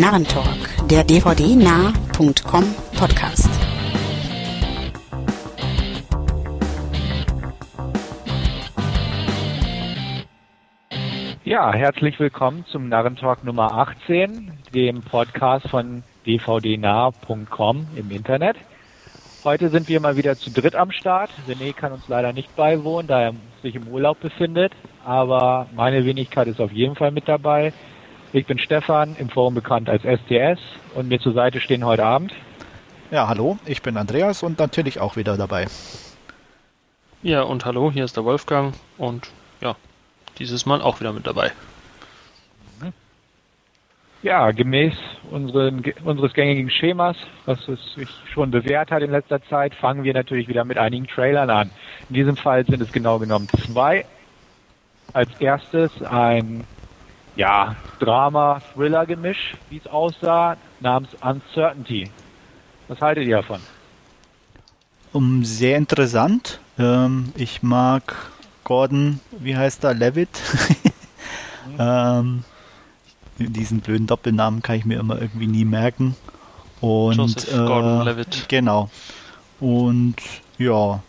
Narrentalk, der dvdnah.com Podcast. Ja, herzlich willkommen zum Narrentalk Nummer 18, dem Podcast von dvdnah.com im Internet. Heute sind wir mal wieder zu dritt am Start. René kann uns leider nicht beiwohnen, da er sich im Urlaub befindet. Aber meine Wenigkeit ist auf jeden Fall mit dabei. Ich bin Stefan, im Forum bekannt als STS und mir zur Seite stehen heute Abend. Ja, hallo, ich bin Andreas und natürlich auch wieder dabei. Ja, und hallo, hier ist der Wolfgang und ja, dieses Mal auch wieder mit dabei. Ja, gemäß unseren, unseres gängigen Schemas, was es sich schon bewährt hat in letzter Zeit, fangen wir natürlich wieder mit einigen Trailern an. In diesem Fall sind es genau genommen zwei. Als erstes ein ja, Drama-Thriller-Gemisch, wie es aussah, namens Uncertainty. Was haltet ihr davon? Um, sehr interessant. Ähm, ich mag Gordon, wie heißt er, Levitt. ähm, diesen blöden Doppelnamen kann ich mir immer irgendwie nie merken. Und Joseph äh, Gordon Levitt. Genau. Und ja,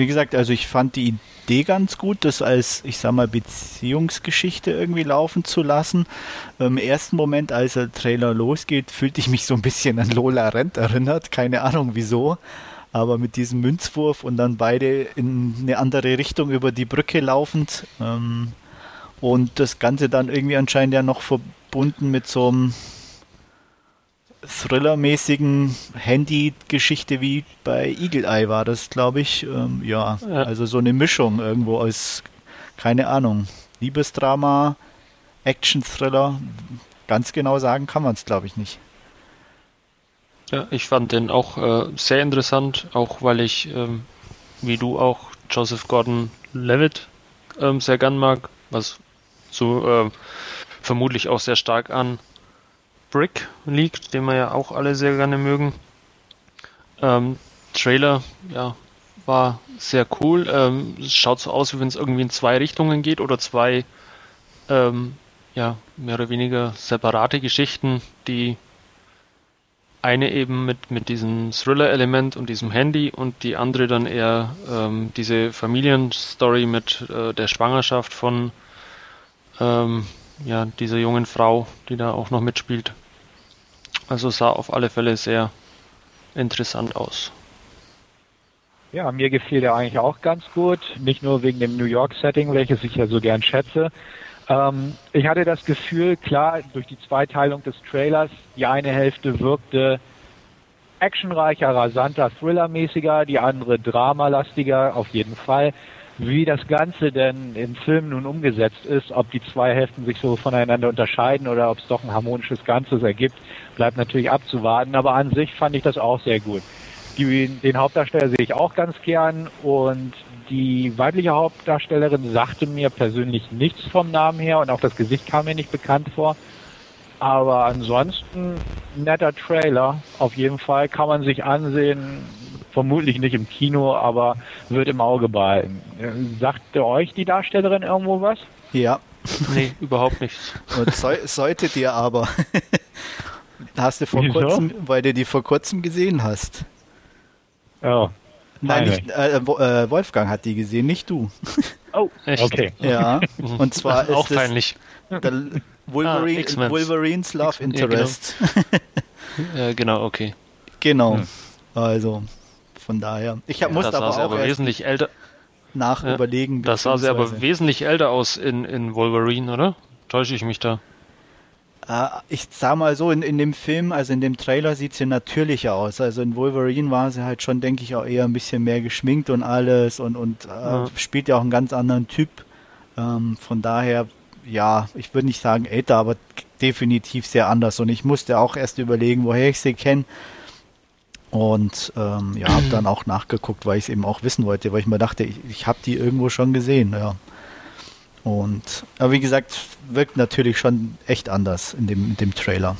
wie gesagt, also ich fand die Idee ganz gut, das als, ich sag mal, Beziehungsgeschichte irgendwie laufen zu lassen. Im ersten Moment, als der Trailer losgeht, fühlte ich mich so ein bisschen an Lola Rent erinnert, keine Ahnung wieso. Aber mit diesem Münzwurf und dann beide in eine andere Richtung über die Brücke laufend. Ähm, und das Ganze dann irgendwie anscheinend ja noch verbunden mit so einem Thriller-mäßigen Handy-Geschichte wie bei Eagle Eye war das, glaube ich. Ähm, ja, Ja. also so eine Mischung irgendwo aus, keine Ahnung, Liebesdrama, Action-Thriller. Ganz genau sagen kann man es, glaube ich, nicht. Ja, ich fand den auch äh, sehr interessant, auch weil ich, ähm, wie du auch, Joseph Gordon Levitt ähm, sehr gern mag, was so äh, vermutlich auch sehr stark an Brick liegt, den wir ja auch alle sehr gerne mögen. Ähm, Trailer, ja, war sehr cool. Ähm, es schaut so aus, wie wenn es irgendwie in zwei Richtungen geht oder zwei, ähm, ja, mehr oder weniger separate Geschichten, die eine eben mit, mit diesem Thriller-Element und diesem Handy und die andere dann eher ähm, diese Familienstory mit äh, der Schwangerschaft von ähm, ja, dieser jungen Frau, die da auch noch mitspielt. Also sah auf alle Fälle sehr interessant aus. Ja, mir gefiel der eigentlich auch ganz gut. Nicht nur wegen dem New York-Setting, welches ich ja so gern schätze. Ähm, ich hatte das Gefühl, klar, durch die Zweiteilung des Trailers, die eine Hälfte wirkte actionreicher, rasanter, thrillermäßiger, die andere dramalastiger, auf jeden Fall. Wie das Ganze denn im Film nun umgesetzt ist, ob die zwei Hälften sich so voneinander unterscheiden oder ob es doch ein harmonisches Ganzes ergibt, bleibt natürlich abzuwarten. Aber an sich fand ich das auch sehr gut. Die, den Hauptdarsteller sehe ich auch ganz gern und die weibliche Hauptdarstellerin sagte mir persönlich nichts vom Namen her und auch das Gesicht kam mir nicht bekannt vor. Aber ansonsten netter Trailer. Auf jeden Fall kann man sich ansehen. Vermutlich nicht im Kino, aber wird im Auge behalten. Sagte euch die Darstellerin irgendwo was? Ja, Nee, überhaupt nichts. und soll, solltet ihr aber. hast du vor Wieso? kurzem, weil du die vor kurzem gesehen hast. Oh. Nein, nicht, äh, äh, Wolfgang hat die gesehen, nicht du. Oh, Echt? okay. Ja, und zwar ist auch es peinlich. der Wolverine, Ah, X-Men. Wolverines Love X-Men, ja, genau. Interest. Ja, genau, okay. genau. Hm. Also, von daher. Ich hab, Da musste aber auch aber erst wesentlich älter. nach Ja, überlegen. Da sah sie aber wesentlich älter aus in, in Wolverine, oder? Täusche ich mich da? Äh, ich sag mal so, in, in dem Film, also in dem Trailer sieht sie natürlicher aus. Also in Wolverine war sie halt schon, denke ich, auch eher ein bisschen mehr geschminkt und alles und, und äh, Ja. spielt ja auch einen ganz anderen Typ. Ähm, von daher, ja, ich würde nicht sagen älter, aber definitiv sehr anders. Und ich musste auch erst überlegen, woher ich sie kenne. Und ähm, ja, habe dann auch nachgeguckt, weil ich es eben auch wissen wollte, weil ich mir dachte, ich, ich habe die irgendwo schon gesehen, ja. Und aber wie gesagt, wirkt natürlich schon echt anders in dem, in dem Trailer.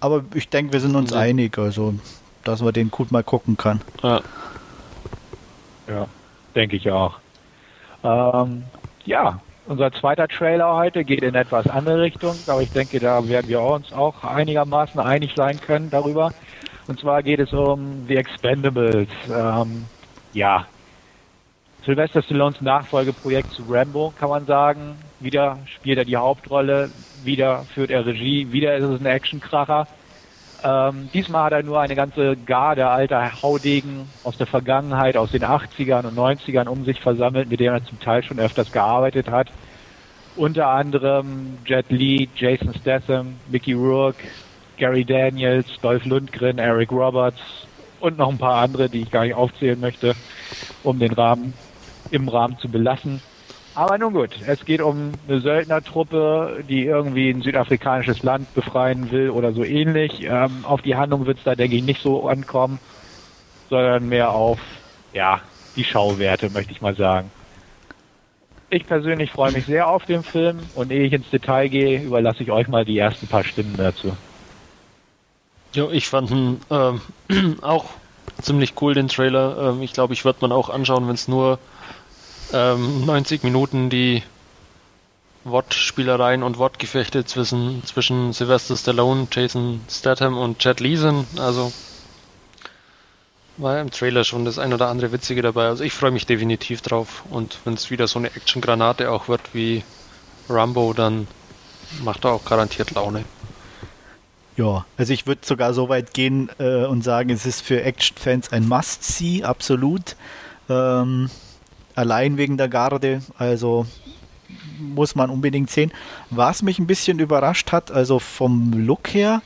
Aber ich denke, wir sind uns Ja. einig, also dass man den gut mal gucken kann. Ja, Ja, denke ich auch. Ähm, ja, unser zweiter Trailer heute geht in etwas andere Richtung, aber ich denke, da werden wir uns auch einigermaßen einig sein können darüber. Und zwar geht es um The Expendables. Ähm, ja, Sylvester Stallones Nachfolgeprojekt zu Rambo, kann man sagen. Wieder spielt er die Hauptrolle, wieder führt er Regie, wieder ist es ein Actionkracher. Ähm, diesmal hat er nur eine ganze Garde alter Haudegen aus der Vergangenheit, aus den 80ern und 90ern um sich versammelt, mit denen er zum Teil schon öfters gearbeitet hat. Unter anderem Jet Li, Jason Statham, Mickey Rourke, Gary Daniels, Dolph Lundgren, Eric Roberts und noch ein paar andere, die ich gar nicht aufzählen möchte, um den Rahmen im Rahmen zu belassen. Aber nun gut, es geht um eine Söldnertruppe, die irgendwie ein südafrikanisches Land befreien will oder so ähnlich. Ähm, auf die Handlung wird es da, denke ich, nicht so ankommen, sondern mehr auf, ja, die Schauwerte, möchte ich mal sagen. Ich persönlich freue mich sehr auf den Film und ehe ich ins Detail gehe, überlasse ich euch mal die ersten paar Stimmen dazu. Ja, ich fand ihn ähm, auch ziemlich cool, den Trailer. Ähm, ich glaube, ich würde man auch anschauen, wenn es nur ähm, 90 Minuten die Wortspielereien und Wortgefechte zwischen, zwischen Sylvester Stallone, Jason Statham und Chad Lee sind. Also war im Trailer schon das ein oder andere Witzige dabei. Also ich freue mich definitiv drauf. Und wenn es wieder so eine Action-Granate auch wird wie Rambo, dann macht er auch garantiert Laune. Ja, also ich würde sogar so weit gehen äh, und sagen, es ist für Action-Fans ein Must-See, absolut. Ähm, allein wegen der Garde, also muss man unbedingt sehen. Was mich ein bisschen überrascht hat, also vom Look her,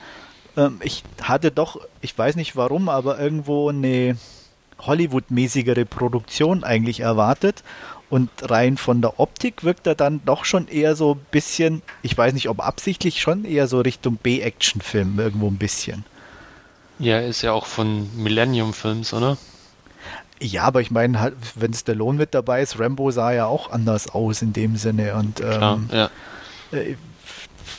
ähm, ich hatte doch, ich weiß nicht warum, aber irgendwo eine Hollywood-mäßigere Produktion eigentlich erwartet. Und rein von der Optik wirkt er dann doch schon eher so ein bisschen, ich weiß nicht, ob absichtlich schon eher so Richtung B-Action-Film irgendwo ein bisschen. Ja, ist ja auch von Millennium Films, oder? Ja, aber ich meine, halt, wenn Stallone mit dabei ist, Rambo sah ja auch anders aus in dem Sinne. Und ähm, Klar, ja.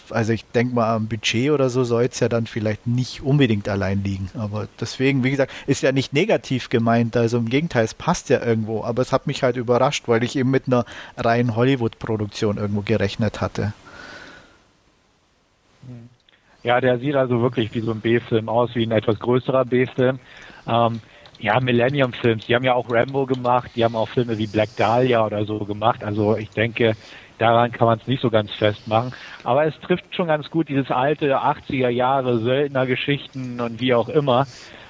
Also ich denke mal, am Budget oder so soll es ja dann vielleicht nicht unbedingt allein liegen. Aber deswegen, wie gesagt, ist ja nicht negativ gemeint. Also im Gegenteil, es passt ja irgendwo. Aber es hat mich halt überrascht, weil ich eben mit einer reinen Hollywood-Produktion irgendwo gerechnet hatte. Ja, der sieht also wirklich wie so ein B-Film aus, wie ein etwas größerer B-Film. Ähm, ja, Millennium Films, die haben ja auch Rambo gemacht, die haben auch Filme wie Black Dahlia oder so gemacht. Also ich denke, daran kann man es nicht so ganz festmachen. Aber es trifft schon ganz gut dieses alte 80er Jahre Söldnergeschichten und wie auch immer.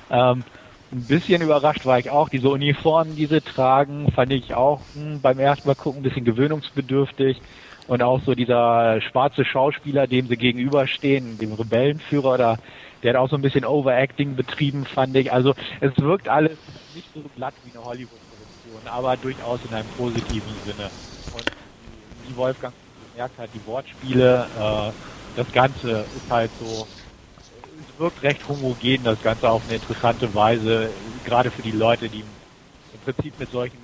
Ähm, ein bisschen überrascht war ich auch. Diese Uniformen, die sie tragen, fand ich auch hm, beim ersten Mal gucken ein bisschen gewöhnungsbedürftig. Und auch so dieser schwarze Schauspieler, dem sie gegenüberstehen, dem Rebellenführer, da, der hat auch so ein bisschen Overacting betrieben, fand ich. Also es wirkt alles nicht so glatt wie eine Hollywood-Produktion, aber durchaus in einem positiven Sinne. Wie Wolfgang gemerkt hat, die Wortspiele, äh, das Ganze ist halt so, es wirkt recht homogen, das Ganze auf eine interessante Weise, gerade für die Leute, die im Prinzip mit solchen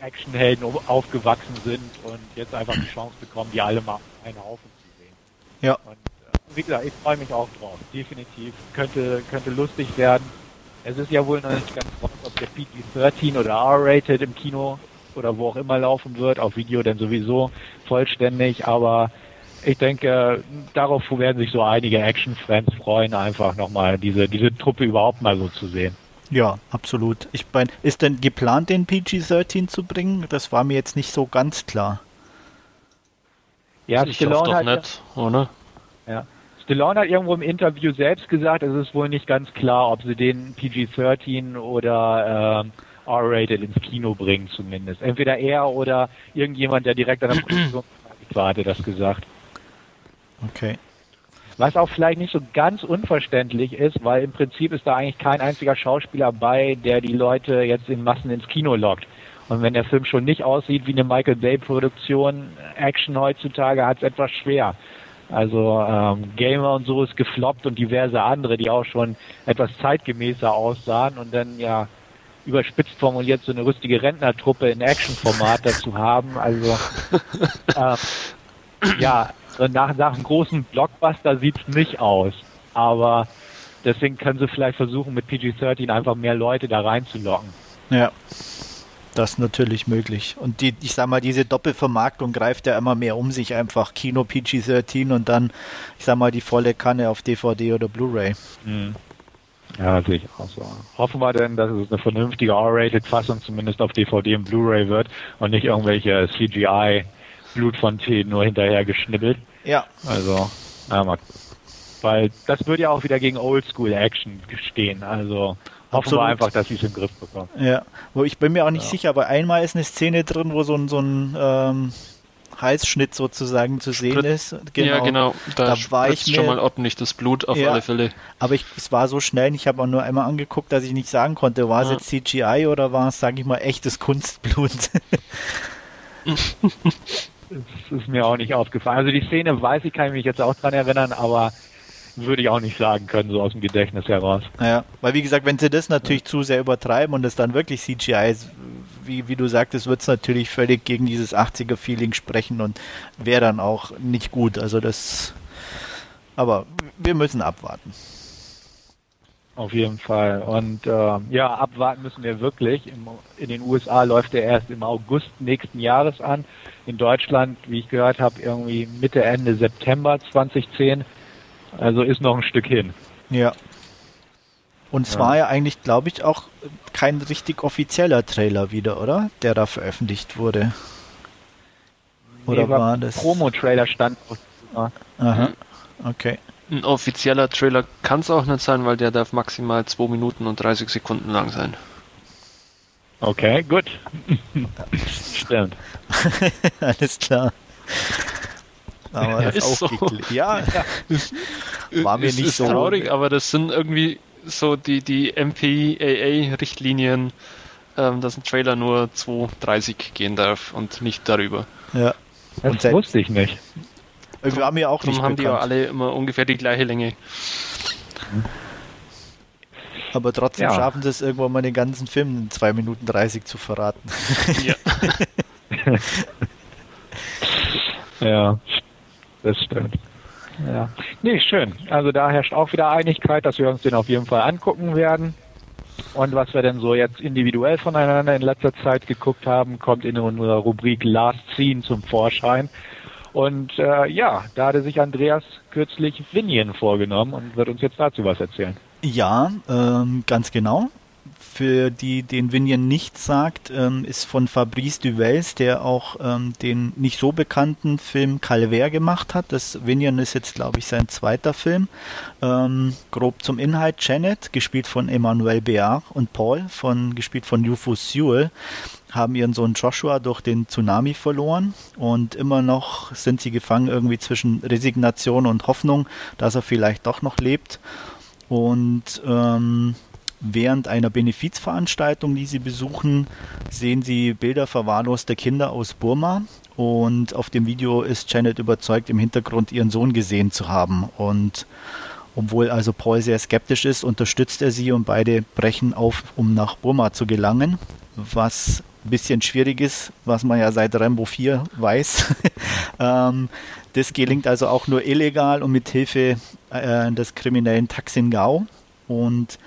Actionhelden aufgewachsen sind und jetzt einfach die Chance bekommen, die alle mal einen Haufen zu sehen. Ja. Und äh, wie gesagt, ich freue mich auch drauf. Definitiv. Könnte, könnte lustig werden. Es ist ja wohl noch nicht ganz raus, ob der PG-13 oder R-Rated im Kino oder wo auch immer laufen wird, auf Video denn sowieso vollständig, aber ich denke, darauf werden sich so einige Action-Fans freuen, einfach nochmal diese, diese Truppe überhaupt mal so zu sehen. Ja, absolut. Ich meine, ist denn geplant, den PG-13 zu bringen? Das war mir jetzt nicht so ganz klar. Ja, ich Stallone hat, nicht, oder? Ja. Stallone hat irgendwo im Interview selbst gesagt, es ist wohl nicht ganz klar, ob sie den PG-13 oder äh, R-rated ins Kino bringen zumindest. Entweder er oder irgendjemand, der direkt an der Produktion war, hatte das gesagt. Okay. Was auch vielleicht nicht so ganz unverständlich ist, weil im Prinzip ist da eigentlich kein einziger Schauspieler bei, der die Leute jetzt in Massen ins Kino lockt. Und wenn der Film schon nicht aussieht wie eine Michael Bay-Produktion, Action heutzutage hat es etwas schwer. Also ähm, Gamer und so ist gefloppt und diverse andere, die auch schon etwas zeitgemäßer aussahen und dann ja überspitzt formuliert so eine rüstige Rentnertruppe in Actionformat dazu haben. Also äh, ja, nach, nach einem großen Blockbuster sieht's nicht aus. Aber deswegen können sie vielleicht versuchen, mit PG-13 einfach mehr Leute da reinzulocken. Ja. das ist natürlich möglich. Und die, ich sag mal, diese Doppelvermarktung greift ja immer mehr um sich einfach. Kino PG-13 und dann, ich sag mal, die volle Kanne auf DVD oder Blu-ray. Mhm. Ja, sehe ich auch so. Hoffen wir denn, dass es eine vernünftige R-Rated-Fassung zumindest auf DVD und Blu-ray wird und nicht irgendwelche CGI-Blutfontänen nur hinterher geschnibbelt. Ja. Also, na mal. Weil das würde ja auch wieder gegen Oldschool-Action stehen. Also hoffen Absolut. wir einfach, dass sie es im Griff bekommen. Ja, wo ich bin mir auch nicht ja. sicher, aber einmal ist eine Szene drin, wo so ein, so ein ähm, Halsschnitt sozusagen zu sehen Sprit ist. Genau. Ja, genau. Da, da war ich mir, schon mal ordentlich das Blut auf ja, alle Fälle. Aber ich, es war so schnell, ich habe auch nur einmal angeguckt, dass ich nicht sagen konnte, war es jetzt CGI oder war es, sage ich mal, echtes Kunstblut? das ist mir auch nicht aufgefallen. Also die Szene weiß ich, kann ich mich jetzt auch dran erinnern, aber würde ich auch nicht sagen können, so aus dem Gedächtnis heraus. Ja, weil wie gesagt, wenn sie das natürlich ja. zu sehr übertreiben und es dann wirklich CGI ist, wie, wie du sagtest, wird es natürlich völlig gegen dieses 80er-Feeling sprechen und wäre dann auch nicht gut. Also das. Aber wir müssen abwarten. Auf jeden Fall. Und äh, ja, abwarten müssen wir wirklich. Im, in den USA läuft er erst im August nächsten Jahres an. In Deutschland, wie ich gehört habe, irgendwie Mitte, Ende September 2010. Also ist noch ein Stück hin. Ja. Und es ja. war ja eigentlich, glaube ich, auch kein richtig offizieller Trailer wieder, oder? Der da veröffentlicht wurde. Oder nee, war, war das? Promo-Trailer stand. Aha. Mhm. Okay. Ein offizieller Trailer kann es auch nicht sein, weil der darf maximal 2 Minuten und 30 Sekunden lang sein. Okay, gut. Stimmt. Alles klar. Aber ja, ist so. Ja, war mir ist, nicht ist so traurig, aber das sind irgendwie so die, die MPAA-Richtlinien, ähm, dass ein Trailer nur 2,30 gehen darf und nicht darüber. Ja. Das und wusste ich nicht. Wir haben ja auch nicht haben bekannt. die ja alle immer ungefähr die gleiche Länge. Aber trotzdem ja. schaffen sie es irgendwann mal den ganzen Film in 2 Minuten 30 zu verraten. Ja. ja. Das stimmt. Ja. Nee, schön. Also da herrscht auch wieder Einigkeit, dass wir uns den auf jeden Fall angucken werden. Und was wir denn so jetzt individuell voneinander in letzter Zeit geguckt haben, kommt in unserer Rubrik Last Scene zum Vorschein. Und äh, ja, da hatte sich Andreas kürzlich Vinien vorgenommen und wird uns jetzt dazu was erzählen. Ja, ähm, ganz genau für die den Vinian nicht sagt, ähm, ist von Fabrice Duvels, der auch ähm, den nicht so bekannten Film Calvaire gemacht hat. Das Vinian ist jetzt, glaube ich, sein zweiter Film. Ähm, grob zum Inhalt. Janet, gespielt von Emmanuel Beard und Paul, von, gespielt von Rufus Sewell, haben ihren Sohn Joshua durch den Tsunami verloren und immer noch sind sie gefangen irgendwie zwischen Resignation und Hoffnung, dass er vielleicht doch noch lebt. Und ähm, Während einer Benefizveranstaltung, die sie besuchen, sehen sie Bilder verwahrloster Kinder aus Burma und auf dem Video ist Janet überzeugt, im Hintergrund ihren Sohn gesehen zu haben. Und obwohl also Paul sehr skeptisch ist, unterstützt er sie und beide brechen auf, um nach Burma zu gelangen, was ein bisschen schwierig ist, was man ja seit Rambo 4 weiß. ähm, das gelingt also auch nur illegal und mit Hilfe äh, des kriminellen Taksin Gao. Und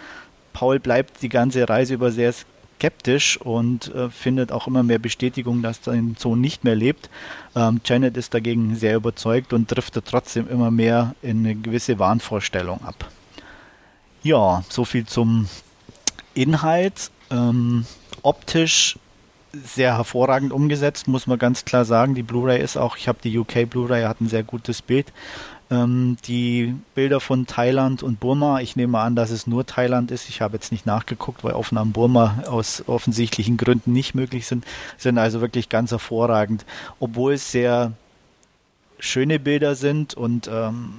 Paul bleibt die ganze Reise über sehr skeptisch und äh, findet auch immer mehr Bestätigung, dass sein Sohn nicht mehr lebt. Ähm, Janet ist dagegen sehr überzeugt und driftet trotzdem immer mehr in eine gewisse Wahnvorstellung ab. Ja, soviel zum Inhalt. Ähm, optisch sehr hervorragend umgesetzt, muss man ganz klar sagen. Die Blu-ray ist auch, ich habe die UK Blu-ray, hat ein sehr gutes Bild. Ähm, die Bilder von Thailand und Burma, ich nehme an, dass es nur Thailand ist. Ich habe jetzt nicht nachgeguckt, weil Aufnahmen Burma aus offensichtlichen Gründen nicht möglich sind, sind also wirklich ganz hervorragend. Obwohl es sehr schöne Bilder sind und ähm,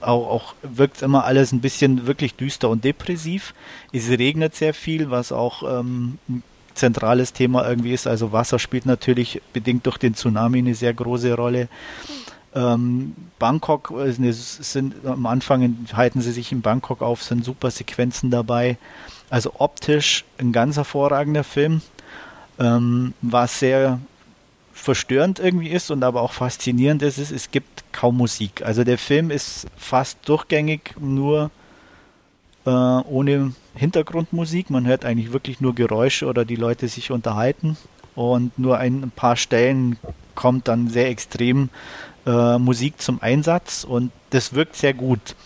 auch, auch wirkt immer alles ein bisschen wirklich düster und depressiv. Es regnet sehr viel, was auch ähm, ein zentrales Thema irgendwie ist. Also Wasser spielt natürlich bedingt durch den Tsunami eine sehr große Rolle. Ähm, Bangkok äh, sind am Anfang halten sie sich in Bangkok auf, sind super Sequenzen dabei. Also optisch ein ganz hervorragender Film, ähm, was sehr verstörend irgendwie ist und aber auch faszinierend ist, ist, es gibt kaum Musik. Also der Film ist fast durchgängig nur äh, ohne Hintergrundmusik. Man hört eigentlich wirklich nur Geräusche oder die Leute sich unterhalten und nur ein paar Stellen kommt dann sehr extrem äh, Musik zum Einsatz und das wirkt sehr gut.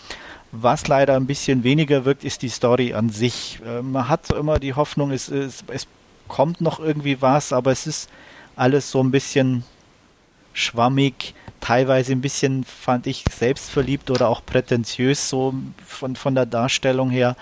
Was leider ein bisschen weniger wirkt, ist die Story an sich. Äh, man hat so immer die Hoffnung, es, es, es kommt noch irgendwie was, aber es ist alles so ein bisschen schwammig, teilweise ein bisschen, fand ich, selbstverliebt oder auch prätentiös, so von, von der Darstellung her.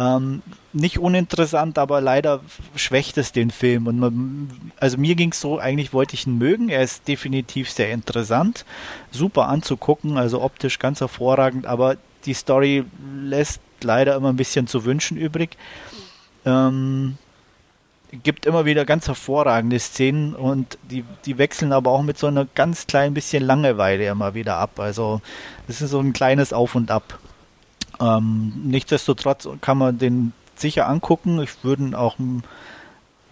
Ähm, nicht uninteressant, aber leider schwächt es den Film. Und man, also mir ging es so, eigentlich wollte ich ihn mögen. Er ist definitiv sehr interessant, super anzugucken, also optisch ganz hervorragend, aber die Story lässt leider immer ein bisschen zu wünschen übrig. Ähm, gibt immer wieder ganz hervorragende Szenen und die, die wechseln aber auch mit so einer ganz kleinen bisschen Langeweile immer wieder ab. Also es ist so ein kleines Auf und Ab. Ähm, nichtsdestotrotz kann man den sicher angucken. Ich würde ihn auch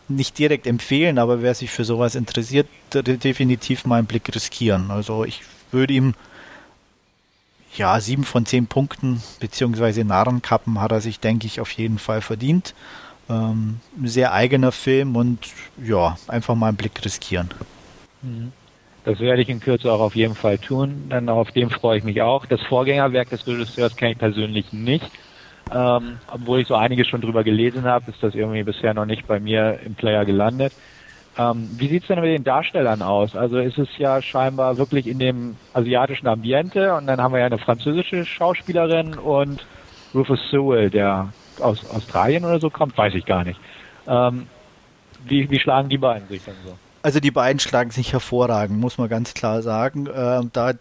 nicht direkt empfehlen, aber wer sich für sowas interessiert, definitiv mal einen Blick riskieren. Also ich würde ihm ja sieben von zehn Punkten beziehungsweise Narrenkappen hat er sich, denke ich, auf jeden Fall verdient. Ähm, sehr eigener Film und ja, einfach mal einen Blick riskieren. Mhm. Das werde ich in Kürze auch auf jeden Fall tun, denn auf dem freue ich mich auch. Das Vorgängerwerk des Regisseurs kenne ich persönlich nicht. Ähm, obwohl ich so einiges schon drüber gelesen habe, ist das irgendwie bisher noch nicht bei mir im Player gelandet. Ähm, wie sieht's denn mit den Darstellern aus? Also ist es ja scheinbar wirklich in dem asiatischen Ambiente und dann haben wir ja eine französische Schauspielerin und Rufus Sewell, der aus Australien oder so kommt, weiß ich gar nicht. Ähm, wie, wie schlagen die beiden sich denn so? Also die beiden schlagen sich hervorragend, muss man ganz klar sagen. Ähm, da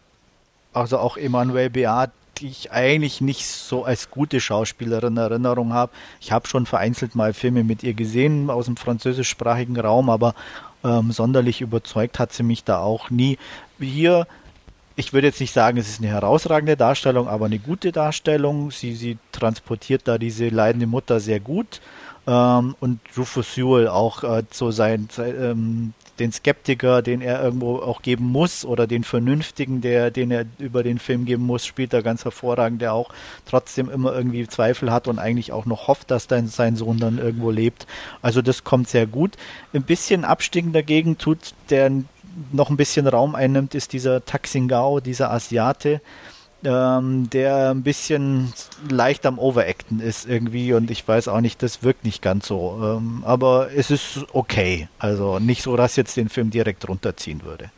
also auch Emmanuel Beat, die ich eigentlich nicht so als gute Schauspielerin in Erinnerung habe. Ich habe schon vereinzelt mal Filme mit ihr gesehen aus dem französischsprachigen Raum, aber ähm, sonderlich überzeugt hat sie mich da auch nie. Hier ich würde jetzt nicht sagen, es ist eine herausragende Darstellung, aber eine gute Darstellung. Sie, sie transportiert da diese leidende Mutter sehr gut. Ähm, und Rufus Sewell auch äh, so sein, sein ähm, den Skeptiker, den er irgendwo auch geben muss, oder den Vernünftigen, der, den er über den Film geben muss, spielt er ganz hervorragend, der auch trotzdem immer irgendwie Zweifel hat und eigentlich auch noch hofft, dass dann sein Sohn dann irgendwo lebt. Also das kommt sehr gut. Ein bisschen Abstiegen dagegen tut der noch ein bisschen Raum einnimmt, ist dieser Taxingao, dieser Asiate, ähm, der ein bisschen leicht am Overacten ist irgendwie und ich weiß auch nicht, das wirkt nicht ganz so. Ähm, aber es ist okay. Also nicht so, dass jetzt den Film direkt runterziehen würde.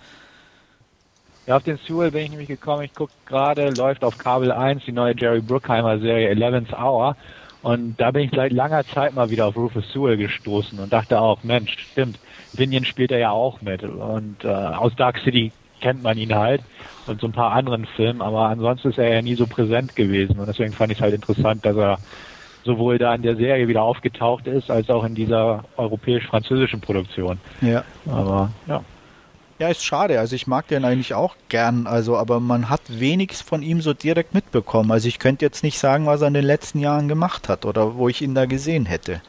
Ja, auf den Sewell bin ich nämlich gekommen. Ich gucke gerade, läuft auf Kabel 1 die neue Jerry Bruckheimer Serie 11th Hour. Und da bin ich seit langer Zeit mal wieder auf Rufus Sewell gestoßen und dachte auch, Mensch, stimmt, Vinian spielt er ja auch mit. Und äh, aus Dark City kennt man ihn halt und so ein paar anderen Filmen, aber ansonsten ist er ja nie so präsent gewesen. Und deswegen fand ich es halt interessant, dass er sowohl da in der Serie wieder aufgetaucht ist, als auch in dieser europäisch-französischen Produktion. Ja. Aber ja. Ja, ist schade. Also ich mag den eigentlich auch gern. Also, aber man hat wenig von ihm so direkt mitbekommen. Also ich könnte jetzt nicht sagen, was er in den letzten Jahren gemacht hat oder wo ich ihn da gesehen hätte.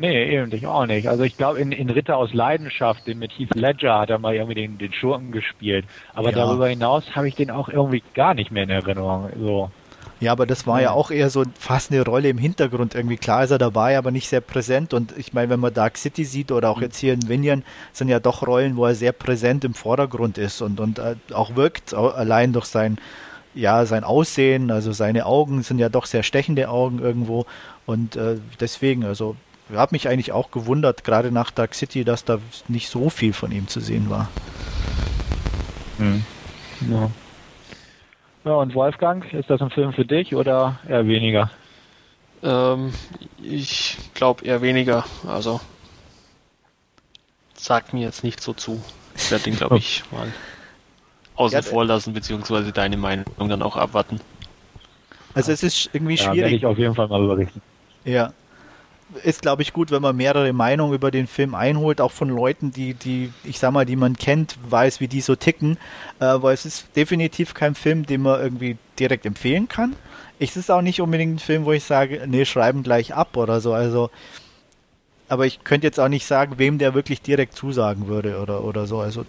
Nee, eben ich auch nicht. Also ich glaube, in, in Ritter aus Leidenschaft, den mit Heath Ledger hat er mal irgendwie den, den Schurken gespielt. Aber ja. darüber hinaus habe ich den auch irgendwie gar nicht mehr in Erinnerung. So. Ja, aber das war ja. ja auch eher so fast eine Rolle im Hintergrund. Irgendwie klar ist er dabei, aber nicht sehr präsent. Und ich meine, wenn man Dark City sieht oder auch mhm. jetzt hier in Vinian, sind ja doch Rollen, wo er sehr präsent im Vordergrund ist und, und äh, auch wirkt, allein durch sein, ja, sein Aussehen, also seine Augen sind ja doch sehr stechende Augen irgendwo. Und äh, deswegen, also ich habe mich eigentlich auch gewundert, gerade nach Dark City, dass da nicht so viel von ihm zu sehen war. Mhm. Ja. Ja, und Wolfgang, ist das ein Film für dich oder eher weniger? Ähm, ich glaube eher weniger. Also sagt mir jetzt nicht so zu. Ich werde den, glaube ich, mal außen ja, vor lassen, beziehungsweise deine Meinung dann auch abwarten. Also es ist irgendwie schwierig. Ja, werde ich auf jeden Fall mal berichten. Ja, ist, glaube ich, gut, wenn man mehrere Meinungen über den Film einholt, auch von Leuten, die, die, ich sag mal, die man kennt, weiß, wie die so ticken, äh, weil es ist definitiv kein Film, den man irgendwie direkt empfehlen kann. Es ist auch nicht unbedingt ein Film, wo ich sage, nee, schreiben gleich ab oder so, also, aber ich könnte jetzt auch nicht sagen, wem der wirklich direkt zusagen würde oder, oder so, also,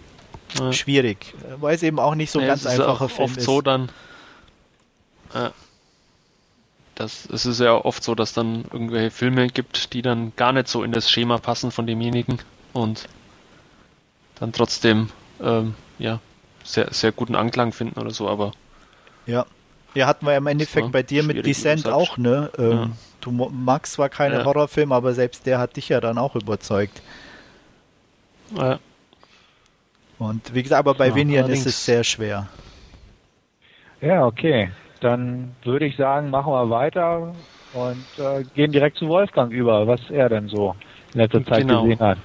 ja. schwierig, weil es eben auch nicht so ein ja, ganz einfacher Film ist. so dann, äh, das, es ist ja oft so, dass dann irgendwelche Filme gibt, die dann gar nicht so in das Schema passen von demjenigen und dann trotzdem ähm, ja sehr, sehr guten Anklang finden oder so, aber ja. Ja, hatten wir im Endeffekt bei dir mit Descent auch, ne? Ähm, ja. Du magst zwar keine ja. Horrorfilme, aber selbst der hat dich ja dann auch überzeugt. Ja. Und wie gesagt, aber bei ja, Vinian ist es sehr schwer. Ja, okay. Dann würde ich sagen, machen wir weiter und äh, gehen direkt zu Wolfgang über, was er denn so in letzter Zeit genau. gesehen hat.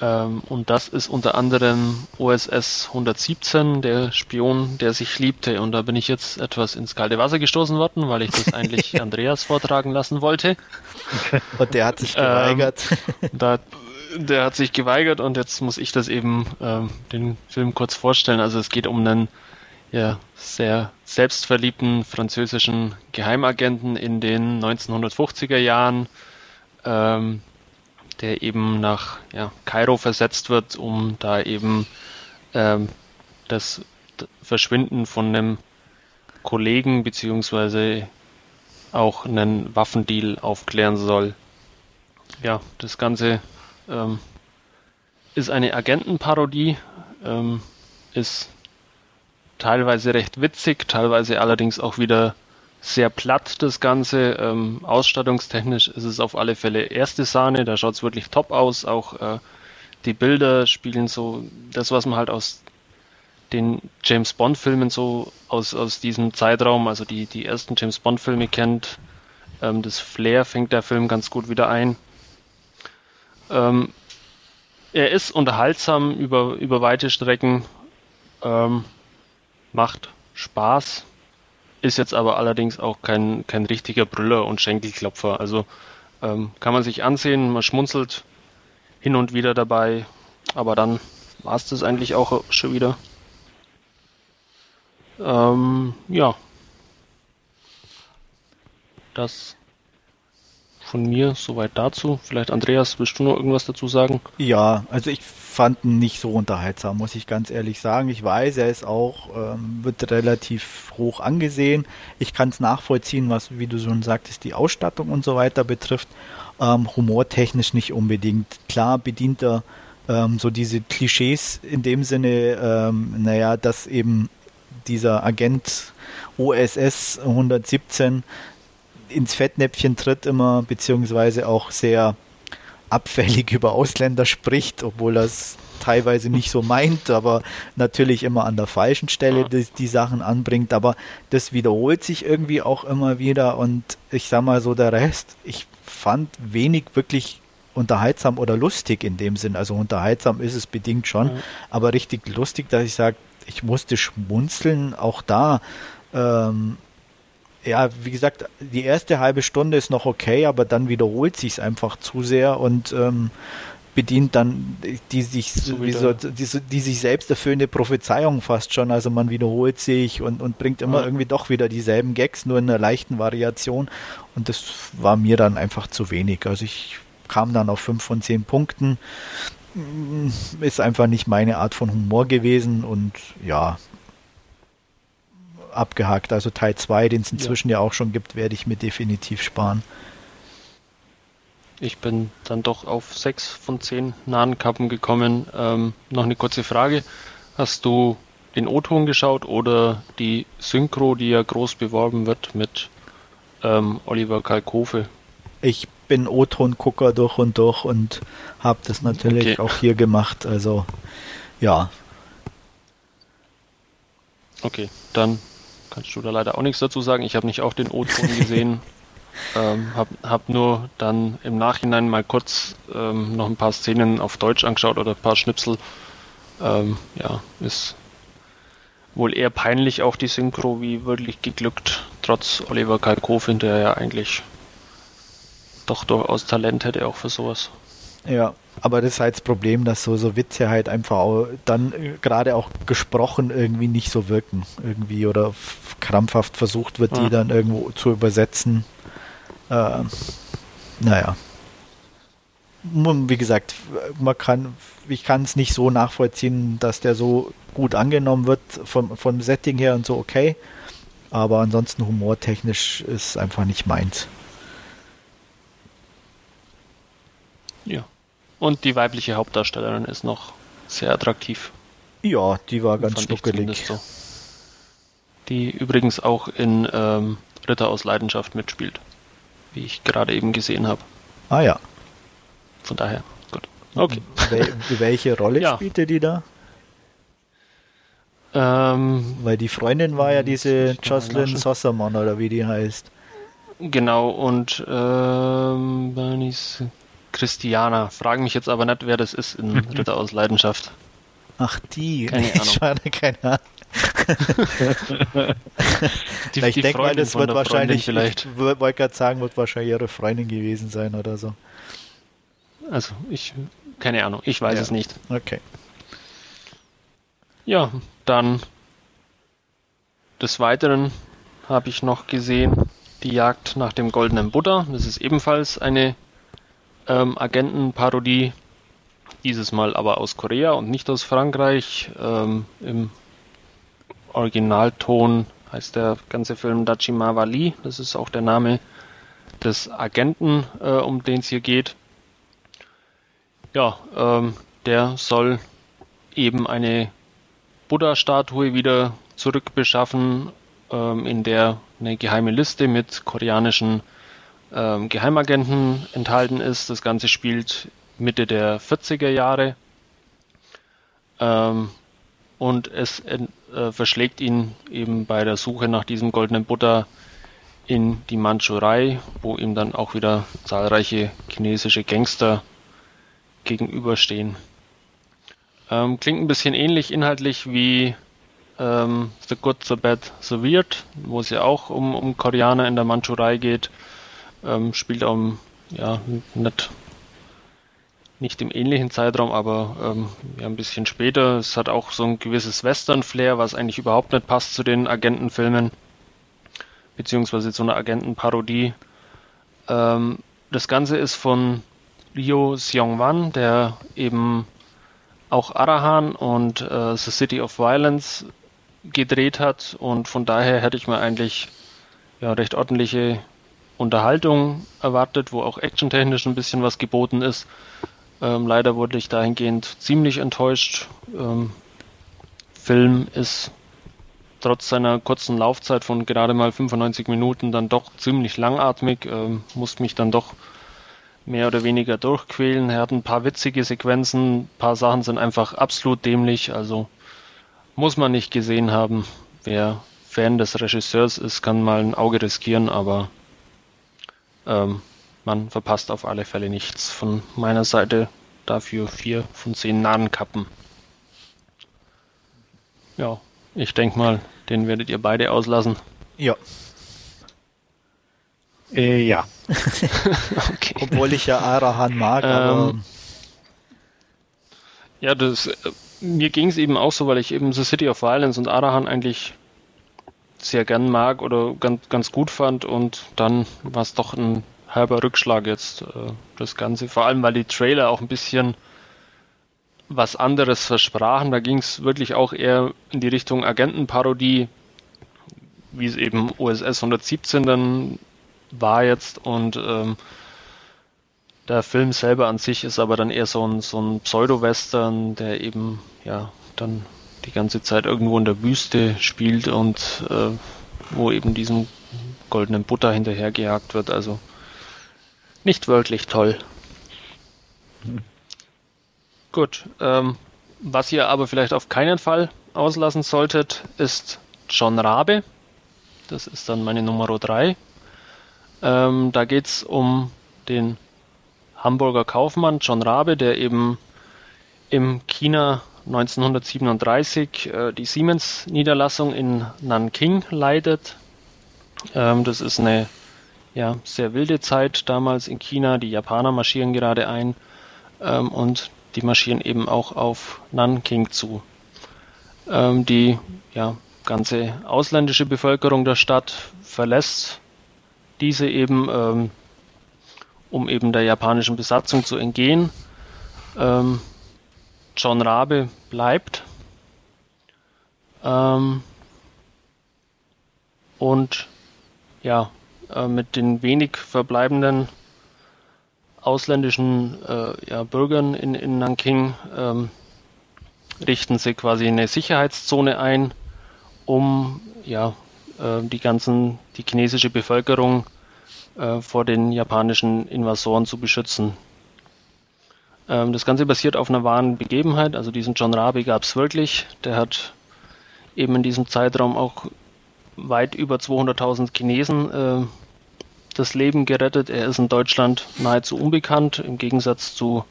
Ähm, und das ist unter anderem OSS 117, der Spion, der sich liebte. Und da bin ich jetzt etwas ins kalte Wasser gestoßen worden, weil ich das eigentlich Andreas vortragen lassen wollte. Und der hat sich geweigert. Ähm, da, der hat sich geweigert und jetzt muss ich das eben ähm, den Film kurz vorstellen. Also es geht um einen ja, sehr selbstverliebten französischen Geheimagenten in den 1950er Jahren. Ähm, der eben nach ja, Kairo versetzt wird, um da eben ähm, das Verschwinden von einem Kollegen beziehungsweise auch einen Waffendeal aufklären soll. Ja, das Ganze ähm, ist eine Agentenparodie, ähm, ist teilweise recht witzig, teilweise allerdings auch wieder sehr platt, das Ganze. Ähm, ausstattungstechnisch ist es auf alle Fälle erste Sahne, da schaut es wirklich top aus. Auch äh, die Bilder spielen so das, was man halt aus den James Bond-Filmen so aus, aus diesem Zeitraum, also die, die ersten James Bond-Filme kennt. Ähm, das Flair fängt der Film ganz gut wieder ein. Ähm, er ist unterhaltsam über, über weite Strecken, ähm, macht Spaß, ist jetzt aber allerdings auch kein, kein richtiger Brüller und Schenkelklopfer. Also ähm, kann man sich ansehen, man schmunzelt hin und wieder dabei, aber dann war es das eigentlich auch schon wieder. Ähm, ja. Das von mir soweit dazu. Vielleicht Andreas, willst du noch irgendwas dazu sagen? Ja, also ich fand ihn nicht so unterhaltsam, muss ich ganz ehrlich sagen. Ich weiß, er ist auch, ähm, wird relativ hoch angesehen. Ich kann es nachvollziehen, was, wie du schon sagtest, die Ausstattung und so weiter betrifft. Ähm, humortechnisch nicht unbedingt. Klar bedient er ähm, so diese Klischees in dem Sinne, ähm, naja, dass eben dieser Agent OSS 117 ins Fettnäpfchen tritt immer, beziehungsweise auch sehr abfällig über Ausländer spricht, obwohl er es teilweise nicht so meint, aber natürlich immer an der falschen Stelle die, die, Sachen anbringt. Aber das wiederholt sich irgendwie auch immer wieder und ich sag mal so der Rest, ich fand wenig wirklich unterhaltsam oder lustig in dem Sinn. Also unterhaltsam ist es bedingt schon, mhm. aber richtig lustig, dass ich sage, ich musste schmunzeln, auch da. Ähm, ja, wie gesagt, die erste halbe Stunde ist noch okay, aber dann wiederholt sich es einfach zu sehr und ähm, bedient dann die sich sowieso, die, die, sich selbst erfüllende Prophezeiung fast schon. Also man wiederholt sich und, und bringt immer ja. irgendwie doch wieder dieselben Gags, nur in einer leichten Variation. Und das war mir dann einfach zu wenig. Also ich kam dann auf fünf von zehn Punkten. Ist einfach nicht meine Art von Humor gewesen und ja, abgehakt. Also Teil 2, den es inzwischen ja. ja auch schon gibt, werde ich mir definitiv sparen. Ich bin dann doch auf 6 von 10 Nahenkappen gekommen. Ähm, noch eine kurze Frage. Hast du den O-Ton geschaut oder die Synchro, die ja groß beworben wird mit ähm, Oliver Kalkofe? Ich bin O-Ton-Gucker durch und durch und habe das natürlich okay. auch hier gemacht. Also ja. Okay, dann kannst du da leider auch nichts dazu sagen. Ich habe nicht auch den O-Ton gesehen. ähm, hab, hab nur dann im Nachhinein mal kurz ähm, noch ein paar Szenen auf Deutsch angeschaut oder ein paar Schnipsel. Ähm, ja, ist wohl eher peinlich auch die Synchro wie wirklich geglückt, trotz Oliver Kalkofen, der ja eigentlich doch durchaus Talent hätte auch für sowas. Ja, aber das ist halt das Problem, dass so, so Witze halt einfach auch dann äh, gerade auch gesprochen irgendwie nicht so wirken. Irgendwie oder krampfhaft versucht wird, ja. die dann irgendwo zu übersetzen. Äh, naja. Wie gesagt, man kann, ich kann es nicht so nachvollziehen, dass der so gut angenommen wird vom, vom Setting her und so okay. aber ansonsten humortechnisch ist einfach nicht meins. Ja. Und die weibliche Hauptdarstellerin ist noch sehr attraktiv. Ja, die war ganz schnuckelig. So. Die übrigens auch in ähm, Ritter aus Leidenschaft mitspielt. Wie ich gerade eben gesehen habe. Ah ja. Von daher, gut. Okay. Wel welche Rolle ja. spielte die da? Ähm, Weil die Freundin war ja diese Jocelyn Sossermann oder wie die heißt. Genau, und ähm, Christiana. Fragen mich jetzt aber nicht, wer das ist in Ritter aus Leidenschaft. Ach, die. Keine Ahnung. Schade, keine Ahnung. die, ich denke mal, das wird wahrscheinlich, vielleicht. ich wollte gerade sagen, wird wahrscheinlich ihre Freundin gewesen sein oder so. Also, ich, keine Ahnung, ich weiß ja. es nicht. Okay. Ja, dann des Weiteren habe ich noch gesehen die Jagd nach dem goldenen Buddha. Das ist ebenfalls eine ähm, Agentenparodie, dieses Mal aber aus Korea und nicht aus Frankreich. Ähm, Im Originalton heißt der ganze Film Dachima Wali. Das ist auch der Name des Agenten, äh, um den es hier geht. Ja, ähm, der soll eben eine Buddha-Statue wieder zurückbeschaffen, ähm, in der eine geheime Liste mit koreanischen ähm, Geheimagenten enthalten ist. Das Ganze spielt Mitte der 40er Jahre. Ähm, und es äh, verschlägt ihn eben bei der Suche nach diesem goldenen Butter in die Mandschurei, wo ihm dann auch wieder zahlreiche chinesische Gangster gegenüberstehen. Ähm, klingt ein bisschen ähnlich inhaltlich wie ähm, The Good, The Bad, The Weird, wo es ja auch um, um Koreaner in der Mandschurei geht. Ähm, spielt auch ja, nicht, nicht im ähnlichen Zeitraum, aber ähm, ja, ein bisschen später. Es hat auch so ein gewisses Western-Flair, was eigentlich überhaupt nicht passt zu den Agentenfilmen, beziehungsweise zu einer Agentenparodie. Ähm, das Ganze ist von Ryo Seong-wan, der eben auch Arahan und äh, The City of Violence gedreht hat und von daher hätte ich mir eigentlich ja recht ordentliche Unterhaltung erwartet, wo auch actiontechnisch ein bisschen was geboten ist. Ähm, leider wurde ich dahingehend ziemlich enttäuscht. Ähm, Film ist trotz seiner kurzen Laufzeit von gerade mal 95 Minuten dann doch ziemlich langatmig, ähm, musste mich dann doch mehr oder weniger durchquälen. Er hat ein paar witzige Sequenzen, ein paar Sachen sind einfach absolut dämlich, also muss man nicht gesehen haben. Wer Fan des Regisseurs ist, kann mal ein Auge riskieren, aber ähm, man verpasst auf alle Fälle nichts. Von meiner Seite dafür vier von zehn Nahenkappen. Ja, ich denke mal, den werdet ihr beide auslassen. Ja. Äh, ja. okay. Obwohl ich ja Arahan mag, ähm, aber. Ja, das, äh, mir ging es eben auch so, weil ich eben The City of Violence und Arahan eigentlich sehr gern mag oder ganz, ganz gut fand und dann war es doch ein halber Rückschlag jetzt, äh, das Ganze. Vor allem, weil die Trailer auch ein bisschen was anderes versprachen. Da ging es wirklich auch eher in die Richtung Agentenparodie, wie es eben OSS 117 dann war jetzt und ähm, der Film selber an sich ist aber dann eher so ein, so ein Pseudo-Western, der eben ja dann die ganze Zeit irgendwo in der Wüste spielt und äh, wo eben diesem goldenen Butter hinterhergejagt wird. Also nicht wirklich toll. Hm. Gut, ähm, was ihr aber vielleicht auf keinen Fall auslassen solltet, ist John Rabe. Das ist dann meine Nummer 3. Ähm, da geht es um den Hamburger Kaufmann John Rabe, der eben im China 1937 äh, die Siemens-Niederlassung in Nanking leitet. Ähm, das ist eine ja, sehr wilde Zeit damals in China. Die Japaner marschieren gerade ein ähm, und die marschieren eben auch auf Nanking zu. Ähm, die ja, ganze ausländische Bevölkerung der Stadt verlässt diese eben, ähm, um eben der japanischen Besatzung zu entgehen. John Rabe bleibt. Ähm, und ja, äh, mit den wenig verbleibenden ausländischen äh, ja, Bürgern in, in Nanking ähm, richten sie quasi eine Sicherheitszone ein, um ja, äh, die ganzen, die chinesische Bevölkerung äh, vor den japanischen Invasoren zu beschützen. Ähm, das Ganze basiert auf einer wahren Begebenheit, also diesen John Rabe gab es wirklich. Der hat eben in diesem Zeitraum auch weit über 200.000 Chinesen äh, das Leben gerettet. Er ist in Deutschland nahezu unbekannt, im Gegensatz zu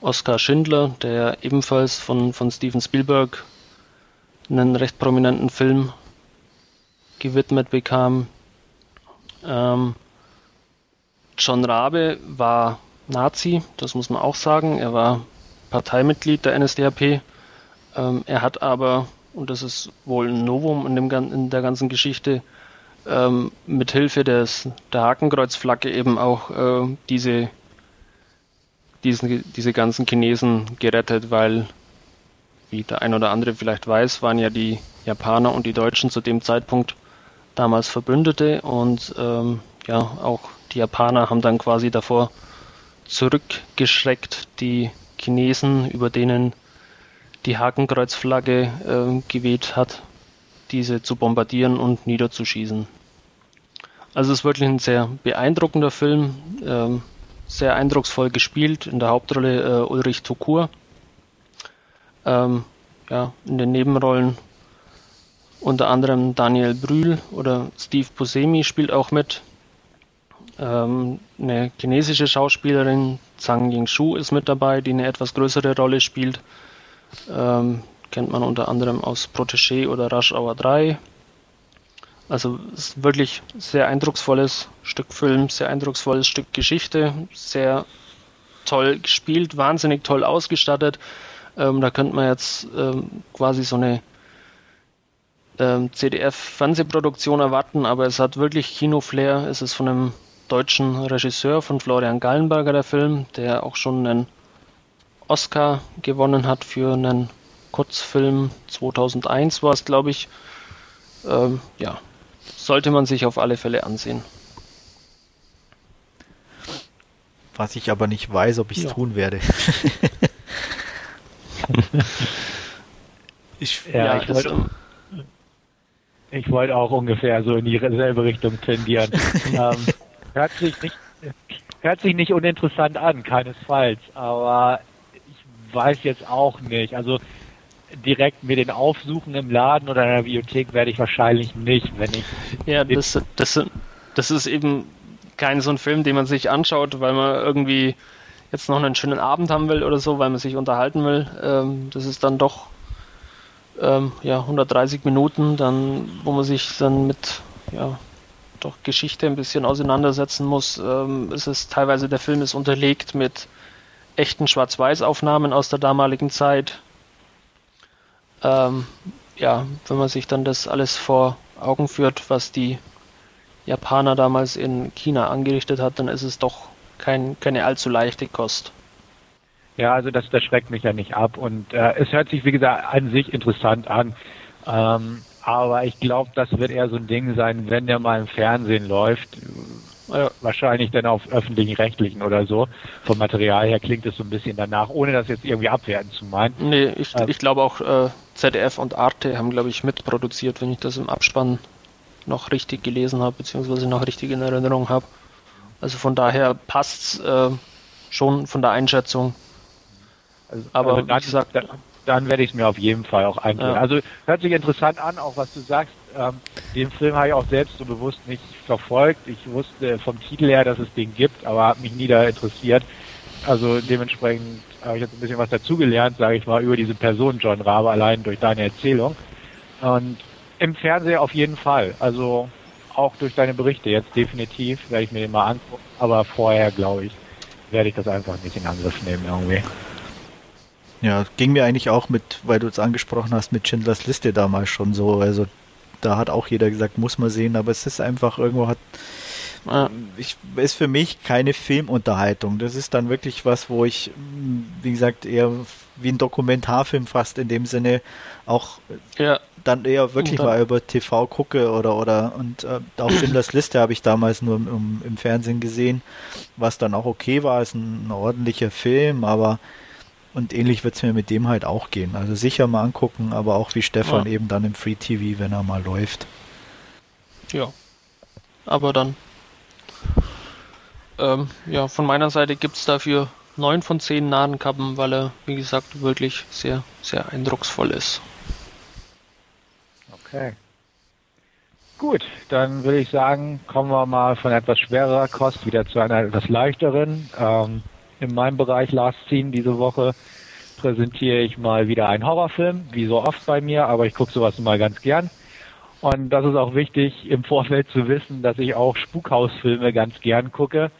Oskar Schindler, der ebenfalls von, von Steven Spielberg einen recht prominenten Film gewidmet bekam. Ähm, John Rabe war Nazi, das muss man auch sagen. Er war Parteimitglied der NSDAP. Ähm, er hat aber, und das ist wohl ein Novum in, dem, in der ganzen Geschichte, ähm, mit Hilfe des, der Hakenkreuzflagge eben auch äh, diese, diesen, diese ganzen Chinesen gerettet, weil, wie der ein oder andere vielleicht weiß, waren ja die Japaner und die Deutschen zu dem Zeitpunkt damals Verbündete und ähm, ja, auch die Japaner haben dann quasi davor zurückgeschreckt, die Chinesen, über denen die Hakenkreuzflagge äh, geweht hat, diese zu bombardieren und niederzuschießen. Also es ist wirklich ein sehr beeindruckender Film, äh, sehr eindrucksvoll gespielt, in der Hauptrolle äh, Ulrich Tukur. Ähm, ja, in den Nebenrollen unter anderem Daniel Brühl oder Steve Buscemi spielt auch mit. Ähm, eine chinesische Schauspielerin, Zhang Yingshu, ist mit dabei, die eine etwas größere Rolle spielt. Ähm, kennt man unter anderem aus Protégé oder Rush Hour 3. Also ist wirklich sehr eindrucksvolles Stück Film, sehr eindrucksvolles Stück Geschichte, sehr toll gespielt, wahnsinnig toll ausgestattet. Ähm, da könnte man jetzt ähm, quasi so eine ähm, CDF-Fernsehproduktion erwarten, aber es hat wirklich Kino-Flair. Es ist von einem deutschen Regisseur von Florian Gallenberger, der Film, der auch schon einen Oscar gewonnen hat für einen Kurzfilm. 2001 war es, glaube ich. Ähm, ja, sollte man sich auf alle Fälle ansehen. Was ich aber nicht weiß, ob ich es ja. tun werde. ich, ja, ja ich wollte ähm, ich wollte auch ungefähr so in dieselbe Richtung tendieren. ähm, Hört sich nicht, hört sich nicht uninteressant an, keinesfalls. Aber ich weiß jetzt auch nicht. Also direkt mir den aufsuchen im Laden oder in der Bibliothek werde ich wahrscheinlich nicht, wenn ich. Ja, das, das, das ist eben kein so ein Film, den man sich anschaut, weil man irgendwie jetzt noch einen schönen Abend haben will oder so, weil man sich unterhalten will. Ähm, das ist dann doch ähm, ja 130 Minuten, dann wo man sich dann mit ja doch Geschichte ein bisschen auseinandersetzen muss. Ähm, es ist teilweise der Film ist unterlegt mit echten Schwarz-Weiß-Aufnahmen aus der damaligen Zeit. Ähm, ja, wenn man sich dann das alles vor Augen führt, was die Japaner damals in China angerichtet hat, dann ist es doch kein, keine allzu leichte Kost. Ja, also das, das schreckt mich ja nicht ab und äh, es hört sich, wie gesagt, an sich interessant an. Ähm, aber ich glaube, das wird eher so ein Ding sein, wenn der mal im Fernsehen läuft. Wahrscheinlich dann auf öffentlichen Rechtlichen oder so. Vom Material her klingt es so ein bisschen danach, ohne das jetzt irgendwie abwerten zu meinen. Nee, ich, äh, ich glaube auch äh, ZDF und Arte haben, glaube ich, mitproduziert, wenn ich das im Abspann noch richtig gelesen habe, beziehungsweise noch richtig in Erinnerung habe. Also von daher passt äh, schon von der Einschätzung. Also, aber also dann, wie gesagt, dann, dann werde ich es mir auf jeden Fall auch einkriegen. Ja. Also hört sich interessant an, auch was du sagst. Ähm, den Film habe ich auch selbst so bewusst nicht verfolgt. Ich wusste vom Titel her, dass es den gibt, aber habe mich nie da interessiert. Also dementsprechend habe ich jetzt ein bisschen was dazugelernt, sage ich mal, über diese Person John Rabe allein durch deine Erzählung. Und im Fernsehen auf jeden Fall. Also auch durch deine Berichte jetzt definitiv werde ich mir den mal angucken. Aber vorher, glaube ich, werde ich das einfach nicht in Angriff nehmen irgendwie. Ja, ging mir eigentlich auch mit, weil du es angesprochen hast, mit Schindlers Liste damals schon so. Also da hat auch jeder gesagt, muss man sehen, aber es ist einfach irgendwo hat, ich, ist für mich keine Filmunterhaltung. Das ist dann wirklich was, wo ich, wie gesagt, eher wie ein Dokumentarfilm fast in dem Sinne auch ja. dann eher wirklich dann, mal über TV gucke oder oder und äh, auch Schindlers Liste habe ich damals nur im, im, Fernsehen gesehen, was dann auch okay war, ist ein, ein ordentlicher Film, aber und ähnlich wird es mir mit dem halt auch gehen. Also sicher mal angucken, aber auch wie Stefan ja. eben dann im Free TV, wenn er mal läuft. Ja. Aber dann. Ähm, ja, von meiner Seite gibt es dafür 9 von 10 Nadenkappen, weil er, wie gesagt, wirklich sehr, sehr eindrucksvoll ist. Okay. Gut, dann würde ich sagen, kommen wir mal von etwas schwererer Kost wieder zu einer etwas leichteren. Ähm, in meinem Bereich Last Scene diese Woche präsentiere ich mal wieder einen Horrorfilm, wie so oft bei mir, aber ich gucke sowas mal ganz gern. Und das ist auch wichtig im Vorfeld zu wissen, dass ich auch Spukhausfilme ganz gern gucke.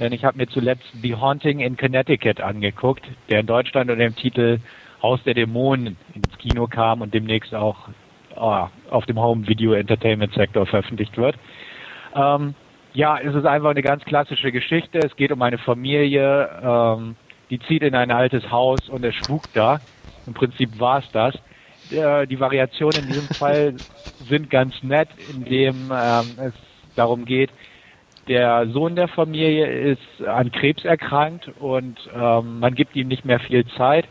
Denn ich habe mir zuletzt The Haunting in Connecticut angeguckt, der in Deutschland unter dem Titel Haus der Dämonen ins Kino kam und demnächst auch oh, auf dem Home Video Entertainment Sektor veröffentlicht wird. Ähm, ja, es ist einfach eine ganz klassische Geschichte. Es geht um eine Familie, ähm, die zieht in ein altes Haus und es spukt da. Im Prinzip war es das. Äh, die Variationen in diesem Fall sind ganz nett, indem ähm, es darum geht, der Sohn der Familie ist an Krebs erkrankt und ähm, man gibt ihm nicht mehr viel Zeit.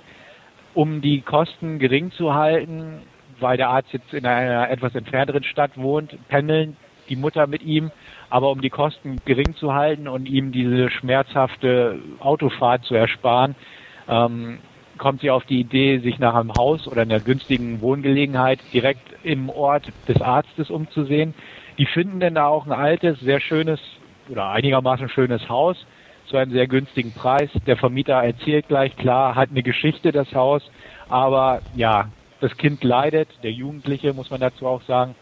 Um die Kosten gering zu halten, weil der Arzt jetzt in einer etwas entfernteren Stadt wohnt, pendeln die Mutter mit ihm, aber um die Kosten gering zu halten und ihm diese schmerzhafte Autofahrt zu ersparen, ähm, kommt sie auf die Idee, sich nach einem Haus oder einer günstigen Wohngelegenheit direkt im Ort des Arztes umzusehen. Die finden denn da auch ein altes, sehr schönes oder einigermaßen schönes Haus zu einem sehr günstigen Preis. Der Vermieter erzählt gleich, klar, hat eine Geschichte das Haus, aber ja, das Kind leidet, der Jugendliche muss man dazu auch sagen.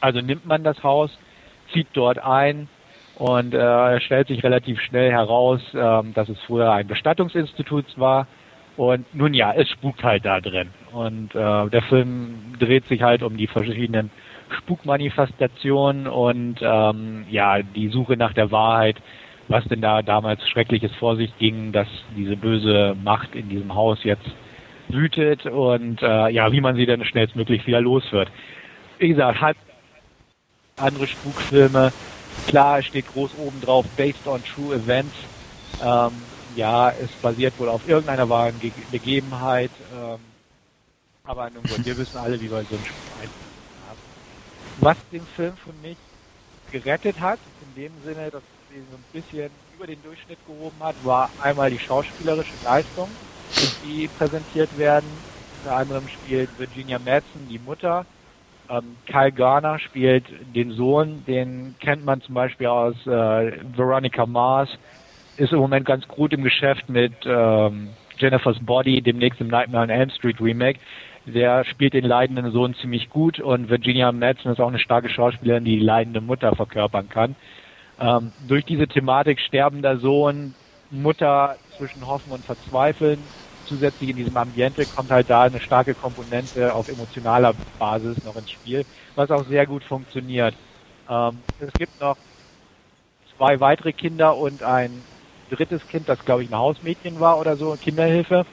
Also nimmt man das Haus, zieht dort ein und äh, stellt sich relativ schnell heraus, äh, dass es früher ein Bestattungsinstitut war und nun ja, es spukt halt da drin. Und äh, der Film dreht sich halt um die verschiedenen Spukmanifestationen und ähm, ja, die Suche nach der Wahrheit, was denn da damals Schreckliches vor sich ging, dass diese böse Macht in diesem Haus jetzt wütet und äh, ja, wie man sie dann schnellstmöglich wieder los wird. Wie gesagt, halt andere Spukfilme, klar, es steht groß oben drauf, based on true events. Ähm, ja, es basiert wohl auf irgendeiner wahren Ge Begebenheit. Ähm, aber nun gut, wir wissen alle, wie wir so einen Spiel haben. Was den Film für mich gerettet hat, in dem Sinne, dass es ihn so ein bisschen über den Durchschnitt gehoben hat, war einmal die schauspielerische Leistung, die präsentiert werden. Unter anderem spielt Virginia Madsen die Mutter. Ähm, Kyle Garner spielt den Sohn, den kennt man zum Beispiel aus äh, Veronica Mars, ist im Moment ganz gut im Geschäft mit ähm, Jennifer's Body, demnächst im Nightmare on Elm Street Remake. Der spielt den leidenden Sohn ziemlich gut und Virginia Madsen ist auch eine starke Schauspielerin, die die leidende Mutter verkörpern kann. Ähm, durch diese Thematik sterbender Sohn, Mutter zwischen Hoffen und Verzweifeln, zusätzlich in diesem Ambiente kommt halt da eine starke Komponente auf emotionaler Basis noch ins Spiel, was auch sehr gut funktioniert. Ähm, es gibt noch zwei weitere Kinder und ein drittes Kind, das glaube ich ein Hausmädchen war oder so, Kinderhilfe.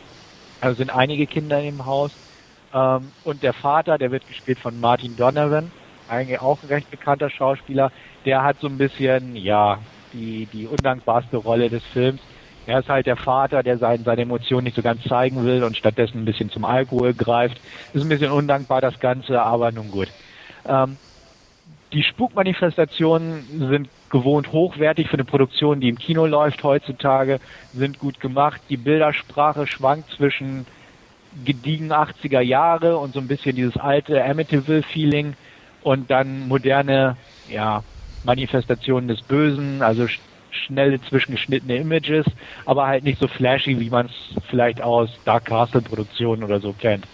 Also sind einige Kinder im Haus. Ähm, und der Vater, der wird gespielt von Martin Donovan, eigentlich auch ein recht bekannter Schauspieler, der hat so ein bisschen, ja, die, die undankbarste Rolle des Films. Er ist halt der Vater, der sein, seine Emotionen nicht so ganz zeigen will und stattdessen ein bisschen zum Alkohol greift. Ist ein bisschen undankbar das Ganze, aber nun gut. Ähm, die Spukmanifestationen sind gewohnt hochwertig für eine Produktion, die im Kino läuft heutzutage, sind gut gemacht. Die Bildersprache schwankt zwischen gediegen 80er Jahre und so ein bisschen dieses alte Amityville-Feeling und dann moderne, ja, Manifestationen des Bösen, also schnelle zwischengeschnittene Images, aber halt nicht so flashy, wie man es vielleicht aus Dark Castle Produktionen oder so kennt.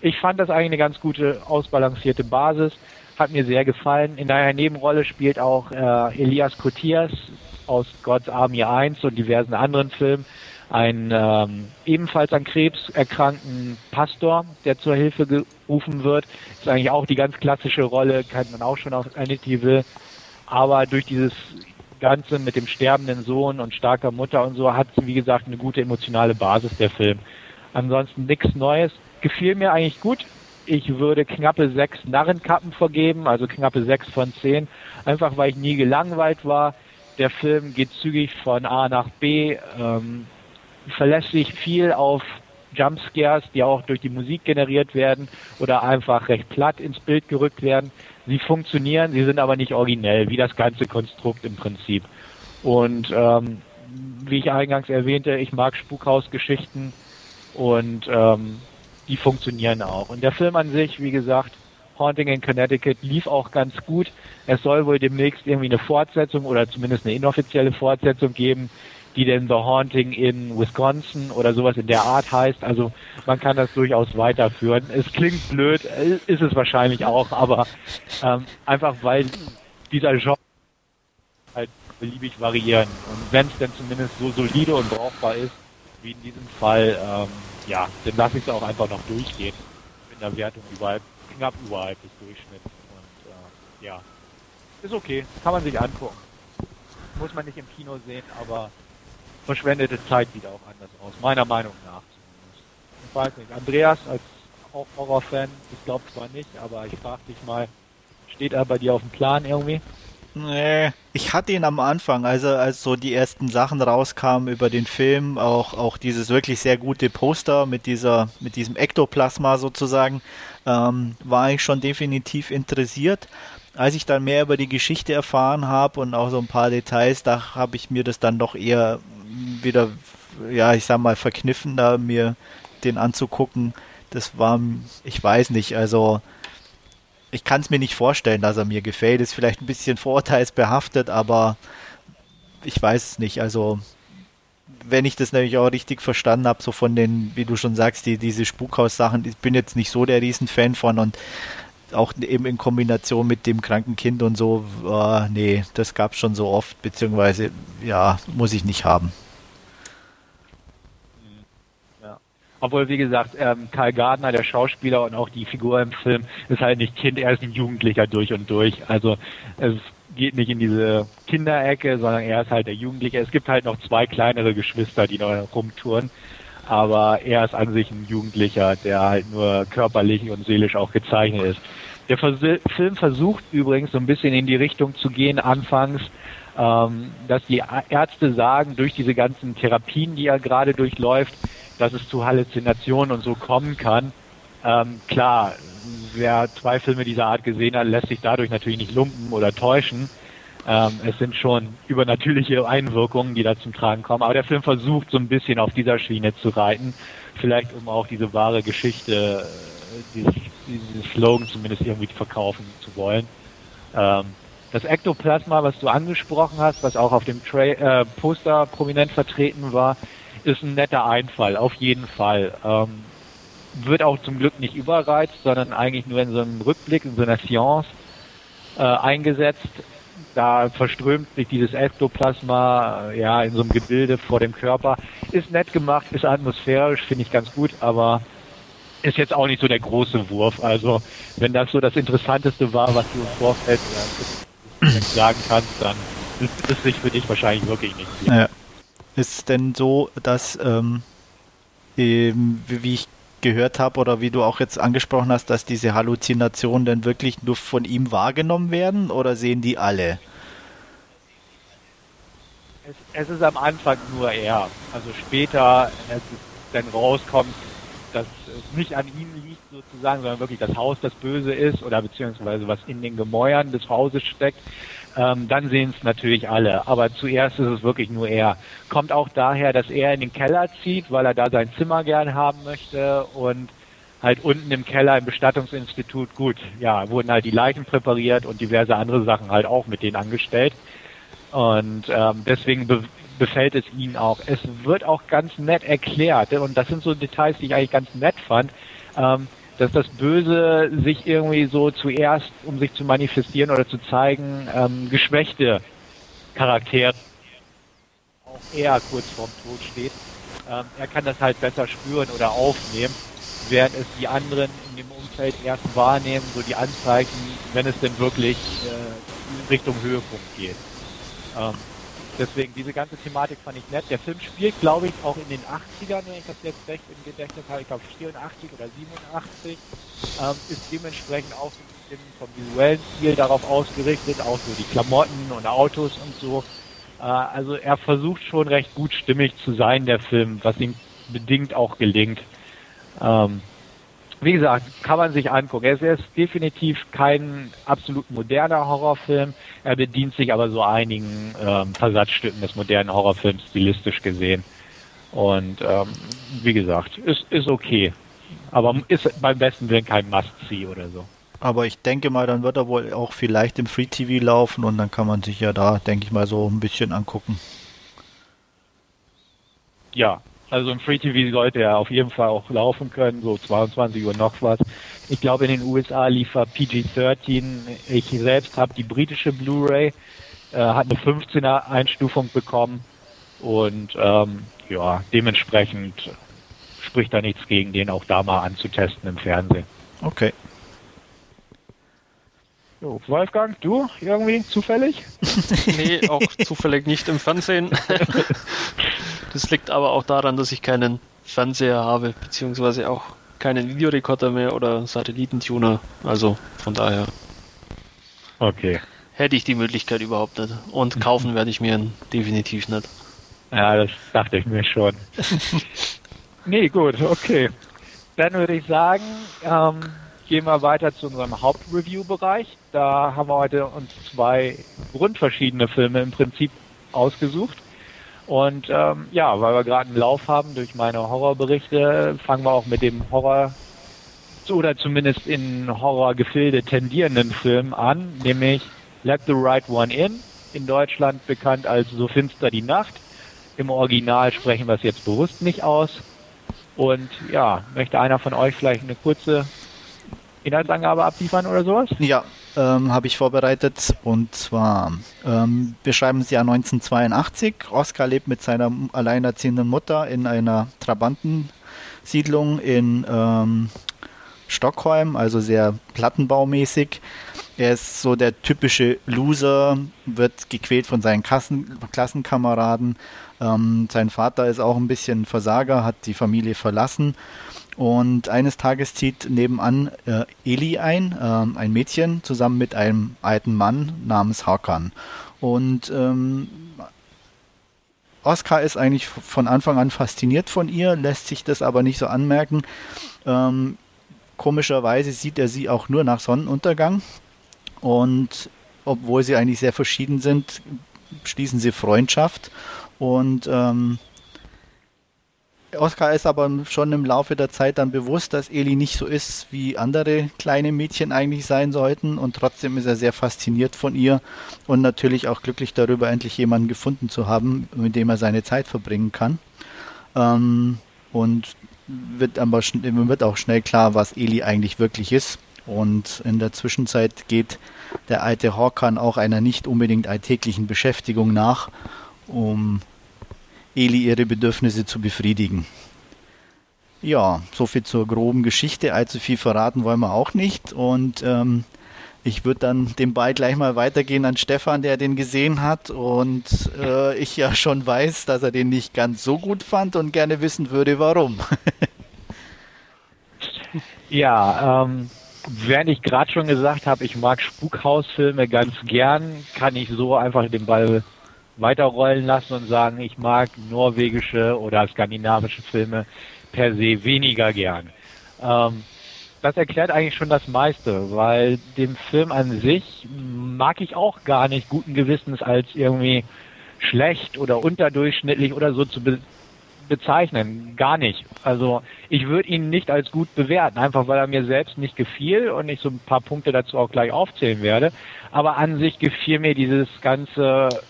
Ich fand das eigentlich eine ganz gute, ausbalancierte Basis hat mir sehr gefallen. In einer Nebenrolle spielt auch äh, Elias Kotias aus God's Army 1 und diversen anderen Filmen ein ähm, ebenfalls an Krebs erkrankten Pastor, der zur Hilfe gerufen wird. Ist eigentlich auch die ganz klassische Rolle, kennt man auch schon aus Amityville. Aber durch dieses Ganze mit dem sterbenden Sohn und starker Mutter und so hat, wie gesagt, eine gute emotionale Basis, der Film. Ansonsten nichts Neues. Gefiel mir eigentlich gut. Ich würde knappe sechs Narrenkappen vergeben, also knappe sechs von zehn, einfach weil ich nie gelangweilt war. Der Film geht zügig von A nach B, ähm, verlässt sich viel auf Jumpscares, die auch durch die Musik generiert werden oder einfach recht platt ins Bild gerückt werden. Sie funktionieren, sie sind aber nicht originell, wie das ganze Konstrukt im Prinzip. Und ähm, wie ich eingangs erwähnte, ich mag Spukhausgeschichten und ähm, die funktionieren auch. Und der Film an sich, wie gesagt, Haunting in Connecticut lief auch ganz gut. Es soll wohl demnächst irgendwie eine Fortsetzung oder zumindest eine inoffizielle Fortsetzung geben, die denn The Haunting in Wisconsin oder sowas in der Art heißt. Also man kann das durchaus weiterführen. Es klingt blöd, ist es wahrscheinlich auch, aber ähm, einfach weil dieser Genre halt beliebig variieren. Und wenn es denn zumindest so solide und brauchbar ist, wie in diesem Fall, ähm, ja, dann lasse ich es auch einfach noch durchgehen. Mit einer Wertung überhalb, knapp überhalb des Durchschnitts. Und äh, ja, ist okay, kann man sich angucken. Muss man nicht im Kino sehen, aber verschwendete Zeit wieder auch anders aus, meiner Meinung nach zumindest. Ich weiß nicht, Andreas als auch Horrorfan, ich glaube zwar nicht, aber ich frage dich mal, steht er bei dir auf dem Plan irgendwie? Nee, ich hatte ihn am Anfang, also als so die ersten Sachen rauskamen über den Film, auch, auch dieses wirklich sehr gute Poster mit dieser, mit diesem Ektoplasma sozusagen, ähm, war ich schon definitiv interessiert. Als ich dann mehr über die Geschichte erfahren habe und auch so ein paar Details, da habe ich mir das dann doch eher wieder, ja, ich sag mal, verkniffen, da mir den anzugucken. Das war, ich weiß nicht, also ich kann es mir nicht vorstellen, dass er mir gefällt. Ist vielleicht ein bisschen vorurteilsbehaftet, aber ich weiß es nicht. Also wenn ich das nämlich auch richtig verstanden habe, so von den, wie du schon sagst, die, diese Spukhaus-Sachen, ich bin jetzt nicht so der Riesenfan von und auch eben in Kombination mit dem kranken Kind und so, äh, nee, das gab es schon so oft, beziehungsweise, ja, muss ich nicht haben. Obwohl, wie gesagt, ähm, Karl Gardner, der Schauspieler und auch die Figur im Film, ist halt nicht Kind, er ist ein Jugendlicher durch und durch. Also es geht nicht in diese Kinderecke, sondern er ist halt der Jugendliche. Es gibt halt noch zwei kleinere Geschwister, die noch rumtouren. Aber er ist an sich ein Jugendlicher, der halt nur körperlich und seelisch auch gezeichnet ist. Der Vers Film versucht übrigens so ein bisschen in die Richtung zu gehen, anfangs, ähm, dass die Ärzte sagen, durch diese ganzen Therapien, die er gerade durchläuft, dass es zu Halluzinationen und so kommen kann. Ähm, klar, wer zwei Filme dieser Art gesehen hat, lässt sich dadurch natürlich nicht lumpen oder täuschen. Ähm, es sind schon übernatürliche Einwirkungen, die da zum Tragen kommen. Aber der Film versucht so ein bisschen auf dieser Schiene zu reiten. Vielleicht um auch diese wahre Geschichte, äh, dieses, diesen Slogan zumindest irgendwie verkaufen zu wollen. Ähm, das Ektoplasma, was du angesprochen hast, was auch auf dem Tra äh, Poster prominent vertreten war, ist ein netter Einfall, auf jeden Fall. Ähm, wird auch zum Glück nicht überreizt, sondern eigentlich nur in so einem Rückblick, in so einer Science äh, eingesetzt. Da verströmt sich dieses Ektoplasma äh, ja in so einem Gebilde vor dem Körper. Ist nett gemacht, ist atmosphärisch, finde ich ganz gut, aber ist jetzt auch nicht so der große Wurf. Also wenn das so das Interessanteste war, was du im Vorfeld äh, sagen kannst, dann ist es für dich wahrscheinlich wirklich nicht. Ja ist denn so, dass, ähm, wie ich gehört habe oder wie du auch jetzt angesprochen hast, dass diese Halluzinationen denn wirklich nur von ihm wahrgenommen werden oder sehen die alle? Es, es ist am Anfang nur er. Also später, als es dann rauskommt, dass es nicht an ihm liegt sozusagen, sondern wirklich das Haus das Böse ist oder beziehungsweise was in den Gemäuern des Hauses steckt, ähm, dann sehen es natürlich alle. Aber zuerst ist es wirklich nur er. Kommt auch daher, dass er in den Keller zieht, weil er da sein Zimmer gern haben möchte und halt unten im Keller im Bestattungsinstitut, gut, ja, wurden halt die Leichen präpariert und diverse andere Sachen halt auch mit denen angestellt. Und ähm, deswegen be befällt es ihn auch. Es wird auch ganz nett erklärt und das sind so Details, die ich eigentlich ganz nett fand. Ähm, dass das Böse sich irgendwie so zuerst, um sich zu manifestieren oder zu zeigen, ähm, geschwächte Charaktere, auch er kurz vorm Tod steht, ähm, er kann das halt besser spüren oder aufnehmen, während es die anderen in dem Umfeld erst wahrnehmen, so die Anzeichen, wenn es denn wirklich äh, Richtung Höhepunkt geht. Ähm, deswegen, diese ganze Thematik fand ich nett. Der Film spielt, glaube ich, auch in den 80ern, wenn ich das jetzt recht im Gedächtnis habe. Ich glaube 84 oder 87. Ähm, ist dementsprechend auch so ein bisschen vom visuellen Stil darauf ausgerichtet, auch so die Klamotten und Autos und so. Äh, also er versucht schon recht gut stimmig zu sein, der Film, was ihm bedingt auch gelingt. Ähm, wie gesagt, kann man sich angucken. Es ist definitiv kein absolut moderner Horrorfilm. Er bedient sich aber so einigen ähm, Versatzstücken des modernen Horrorfilms stilistisch gesehen. Und ähm, wie gesagt, ist, ist okay. Aber ist beim besten Willen kein Must-See oder so. Aber ich denke mal, dann wird er wohl auch vielleicht im Free TV laufen und dann kann man sich ja da, denke ich mal, so ein bisschen angucken. Ja, also im Free TV sollte er auf jeden Fall auch laufen können, so 22 Uhr noch was. Ich glaube, in den USA lief er PG-13. Ich selbst habe die britische Blu-ray, äh, hat eine 15er Einstufung bekommen und ähm, ja, dementsprechend spricht da nichts gegen, den auch da mal anzutesten im Fernsehen. Okay. Jo, Wolfgang, du irgendwie zufällig? nee, auch zufällig nicht im Fernsehen. das liegt aber auch daran, dass ich keinen Fernseher habe, beziehungsweise auch keinen Videorekorder mehr oder Satellitentuner. Also von daher. Okay. Hätte ich die Möglichkeit überhaupt nicht. Und kaufen werde ich mir definitiv nicht. Ja, das dachte ich mir schon. nee, gut, okay. Dann würde ich sagen, ähm, gehen wir weiter zu unserem Hauptreview-Bereich. Da haben wir heute uns zwei grundverschiedene Filme im Prinzip ausgesucht. Und ähm, ja, weil wir gerade einen Lauf haben durch meine Horrorberichte, fangen wir auch mit dem Horror oder zumindest in Horrorgefilde tendierenden Film an, nämlich Let the Right One In, in Deutschland bekannt als So finster die Nacht. Im Original sprechen wir es jetzt bewusst nicht aus. Und ja, möchte einer von euch vielleicht eine kurze Inhaltsangabe abliefern oder sowas? Ja, ähm, habe ich vorbereitet. Und zwar ähm, beschreiben Sie Jahr 1982. Oskar lebt mit seiner alleinerziehenden Mutter in einer Trabantensiedlung in ähm, Stockholm, also sehr plattenbaumäßig. Er ist so der typische Loser, wird gequält von seinen Kassen, Klassenkameraden. Ähm, sein Vater ist auch ein bisschen Versager, hat die Familie verlassen und eines Tages zieht nebenan äh, Eli ein, äh, ein Mädchen, zusammen mit einem alten Mann namens Hakan. Und ähm, Oskar ist eigentlich von Anfang an fasziniert von ihr, lässt sich das aber nicht so anmerken. Ähm, komischerweise sieht er sie auch nur nach Sonnenuntergang. Und obwohl sie eigentlich sehr verschieden sind, schließen sie Freundschaft. Und ähm, Oskar ist aber schon im Laufe der Zeit dann bewusst, dass Eli nicht so ist, wie andere kleine Mädchen eigentlich sein sollten. Und trotzdem ist er sehr fasziniert von ihr und natürlich auch glücklich darüber, endlich jemanden gefunden zu haben, mit dem er seine Zeit verbringen kann. Ähm, und wird aber wird auch schnell klar, was Eli eigentlich wirklich ist. Und in der Zwischenzeit geht der alte Horkan auch einer nicht unbedingt alltäglichen Beschäftigung nach, um Eli ihre Bedürfnisse zu befriedigen. Ja, soviel zur groben Geschichte. Allzu viel verraten wollen wir auch nicht. Und ähm, ich würde dann den Ball gleich mal weitergehen an Stefan, der den gesehen hat. Und äh, ich ja schon weiß, dass er den nicht ganz so gut fand und gerne wissen würde, warum. ja, ähm, während ich gerade schon gesagt habe, ich mag Spukhausfilme ganz gern, kann ich so einfach den Ball weiterrollen lassen und sagen, ich mag norwegische oder skandinavische Filme per se weniger gern. Ähm, das erklärt eigentlich schon das meiste, weil den Film an sich mag ich auch gar nicht guten Gewissens als irgendwie schlecht oder unterdurchschnittlich oder so zu be bezeichnen. Gar nicht. Also ich würde ihn nicht als gut bewerten, einfach weil er mir selbst nicht gefiel und ich so ein paar Punkte dazu auch gleich aufzählen werde. Aber an sich gefiel mir dieses ganze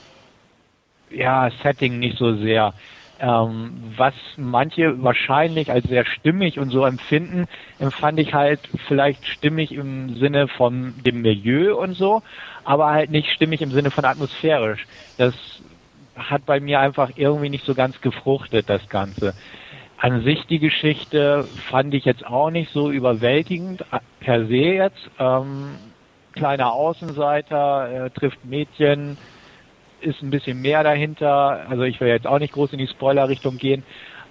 ja, Setting nicht so sehr. Ähm, was manche wahrscheinlich als sehr stimmig und so empfinden, empfand ich halt vielleicht stimmig im Sinne von dem Milieu und so, aber halt nicht stimmig im Sinne von atmosphärisch. Das hat bei mir einfach irgendwie nicht so ganz gefruchtet, das Ganze. An sich die Geschichte fand ich jetzt auch nicht so überwältigend äh, per se jetzt. Ähm, kleiner Außenseiter, er trifft Mädchen, ist ein bisschen mehr dahinter. Also ich will jetzt auch nicht groß in die Spoiler-Richtung gehen.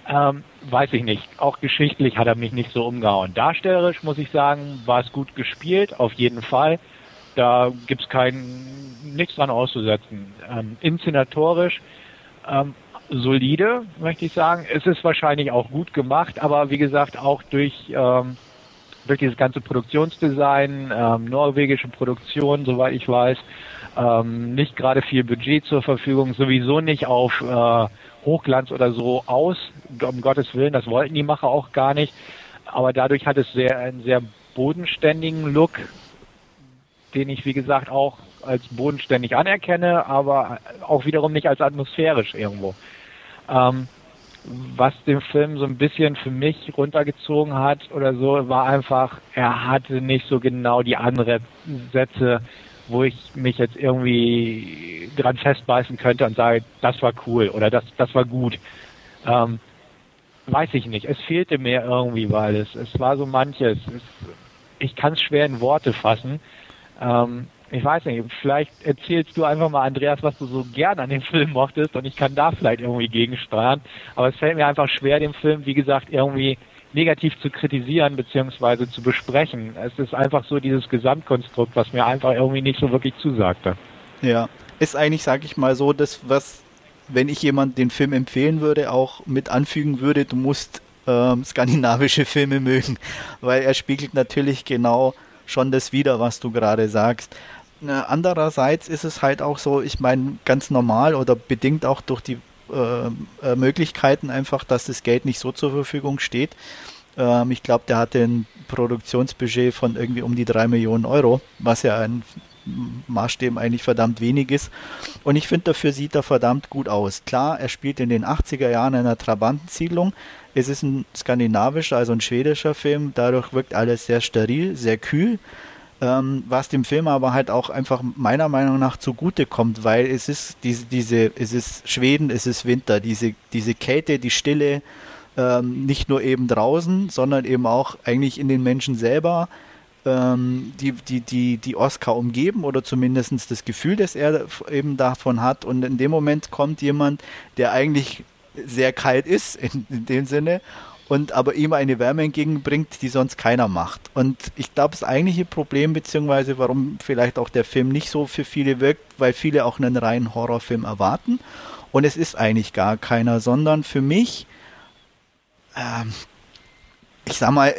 Ähm, weiß ich nicht. Auch geschichtlich hat er mich nicht so umgehauen. Darstellerisch muss ich sagen, war es gut gespielt, auf jeden Fall. Da gibt's kein nichts dran auszusetzen. Ähm, inszenatorisch ähm, solide, möchte ich sagen. Es ist wahrscheinlich auch gut gemacht, aber wie gesagt auch durch ähm, durch dieses ganze Produktionsdesign, ähm, norwegische Produktion, soweit ich weiß, ähm, nicht gerade viel Budget zur Verfügung, sowieso nicht auf äh, Hochglanz oder so aus, um Gottes Willen, das wollten die Macher auch gar nicht. Aber dadurch hat es sehr, einen sehr bodenständigen Look, den ich, wie gesagt, auch als bodenständig anerkenne, aber auch wiederum nicht als atmosphärisch irgendwo. Ähm, was den Film so ein bisschen für mich runtergezogen hat oder so, war einfach, er hatte nicht so genau die Ansätze, wo ich mich jetzt irgendwie dran festbeißen könnte und sage, das war cool oder das, das war gut. Ähm, weiß ich nicht. Es fehlte mir irgendwie, weil es, es war so manches. Es, ich kann es schwer in Worte fassen. Ähm, ich weiß nicht, vielleicht erzählst du einfach mal, Andreas, was du so gern an dem Film mochtest und ich kann da vielleicht irgendwie gegensteuern. Aber es fällt mir einfach schwer, den Film, wie gesagt, irgendwie negativ zu kritisieren bzw. zu besprechen. Es ist einfach so dieses Gesamtkonstrukt, was mir einfach irgendwie nicht so wirklich zusagte. Ja, ist eigentlich, sag ich mal so, das, was, wenn ich jemand den Film empfehlen würde, auch mit anfügen würde, du musst ähm, skandinavische Filme mögen, weil er spiegelt natürlich genau schon das wieder, was du gerade sagst. Andererseits ist es halt auch so, ich meine, ganz normal oder bedingt auch durch die äh, äh, Möglichkeiten einfach, dass das Geld nicht so zur Verfügung steht. Ähm, ich glaube, der hatte ein Produktionsbudget von irgendwie um die drei Millionen Euro, was ja ein Maßstäben eigentlich verdammt wenig ist. Und ich finde, dafür sieht er verdammt gut aus. Klar, er spielt in den 80er Jahren in einer Trabantensiedlung. Es ist ein skandinavischer, also ein schwedischer Film. Dadurch wirkt alles sehr steril, sehr kühl. Ähm, was dem Film aber halt auch einfach meiner Meinung nach zugute kommt, weil es ist diese, diese, es ist Schweden, es ist Winter, diese, diese Kälte, die Stille, ähm, nicht nur eben draußen, sondern eben auch eigentlich in den Menschen selber, ähm, die, die, die, die Oscar umgeben oder zumindest das Gefühl, das er eben davon hat. Und in dem Moment kommt jemand, der eigentlich sehr kalt ist, in, in dem Sinne, und aber ihm eine Wärme entgegenbringt, die sonst keiner macht. Und ich glaube, das eigentliche Problem, beziehungsweise warum vielleicht auch der Film nicht so für viele wirkt, weil viele auch einen reinen Horrorfilm erwarten. Und es ist eigentlich gar keiner, sondern für mich, ähm, ich sag mal,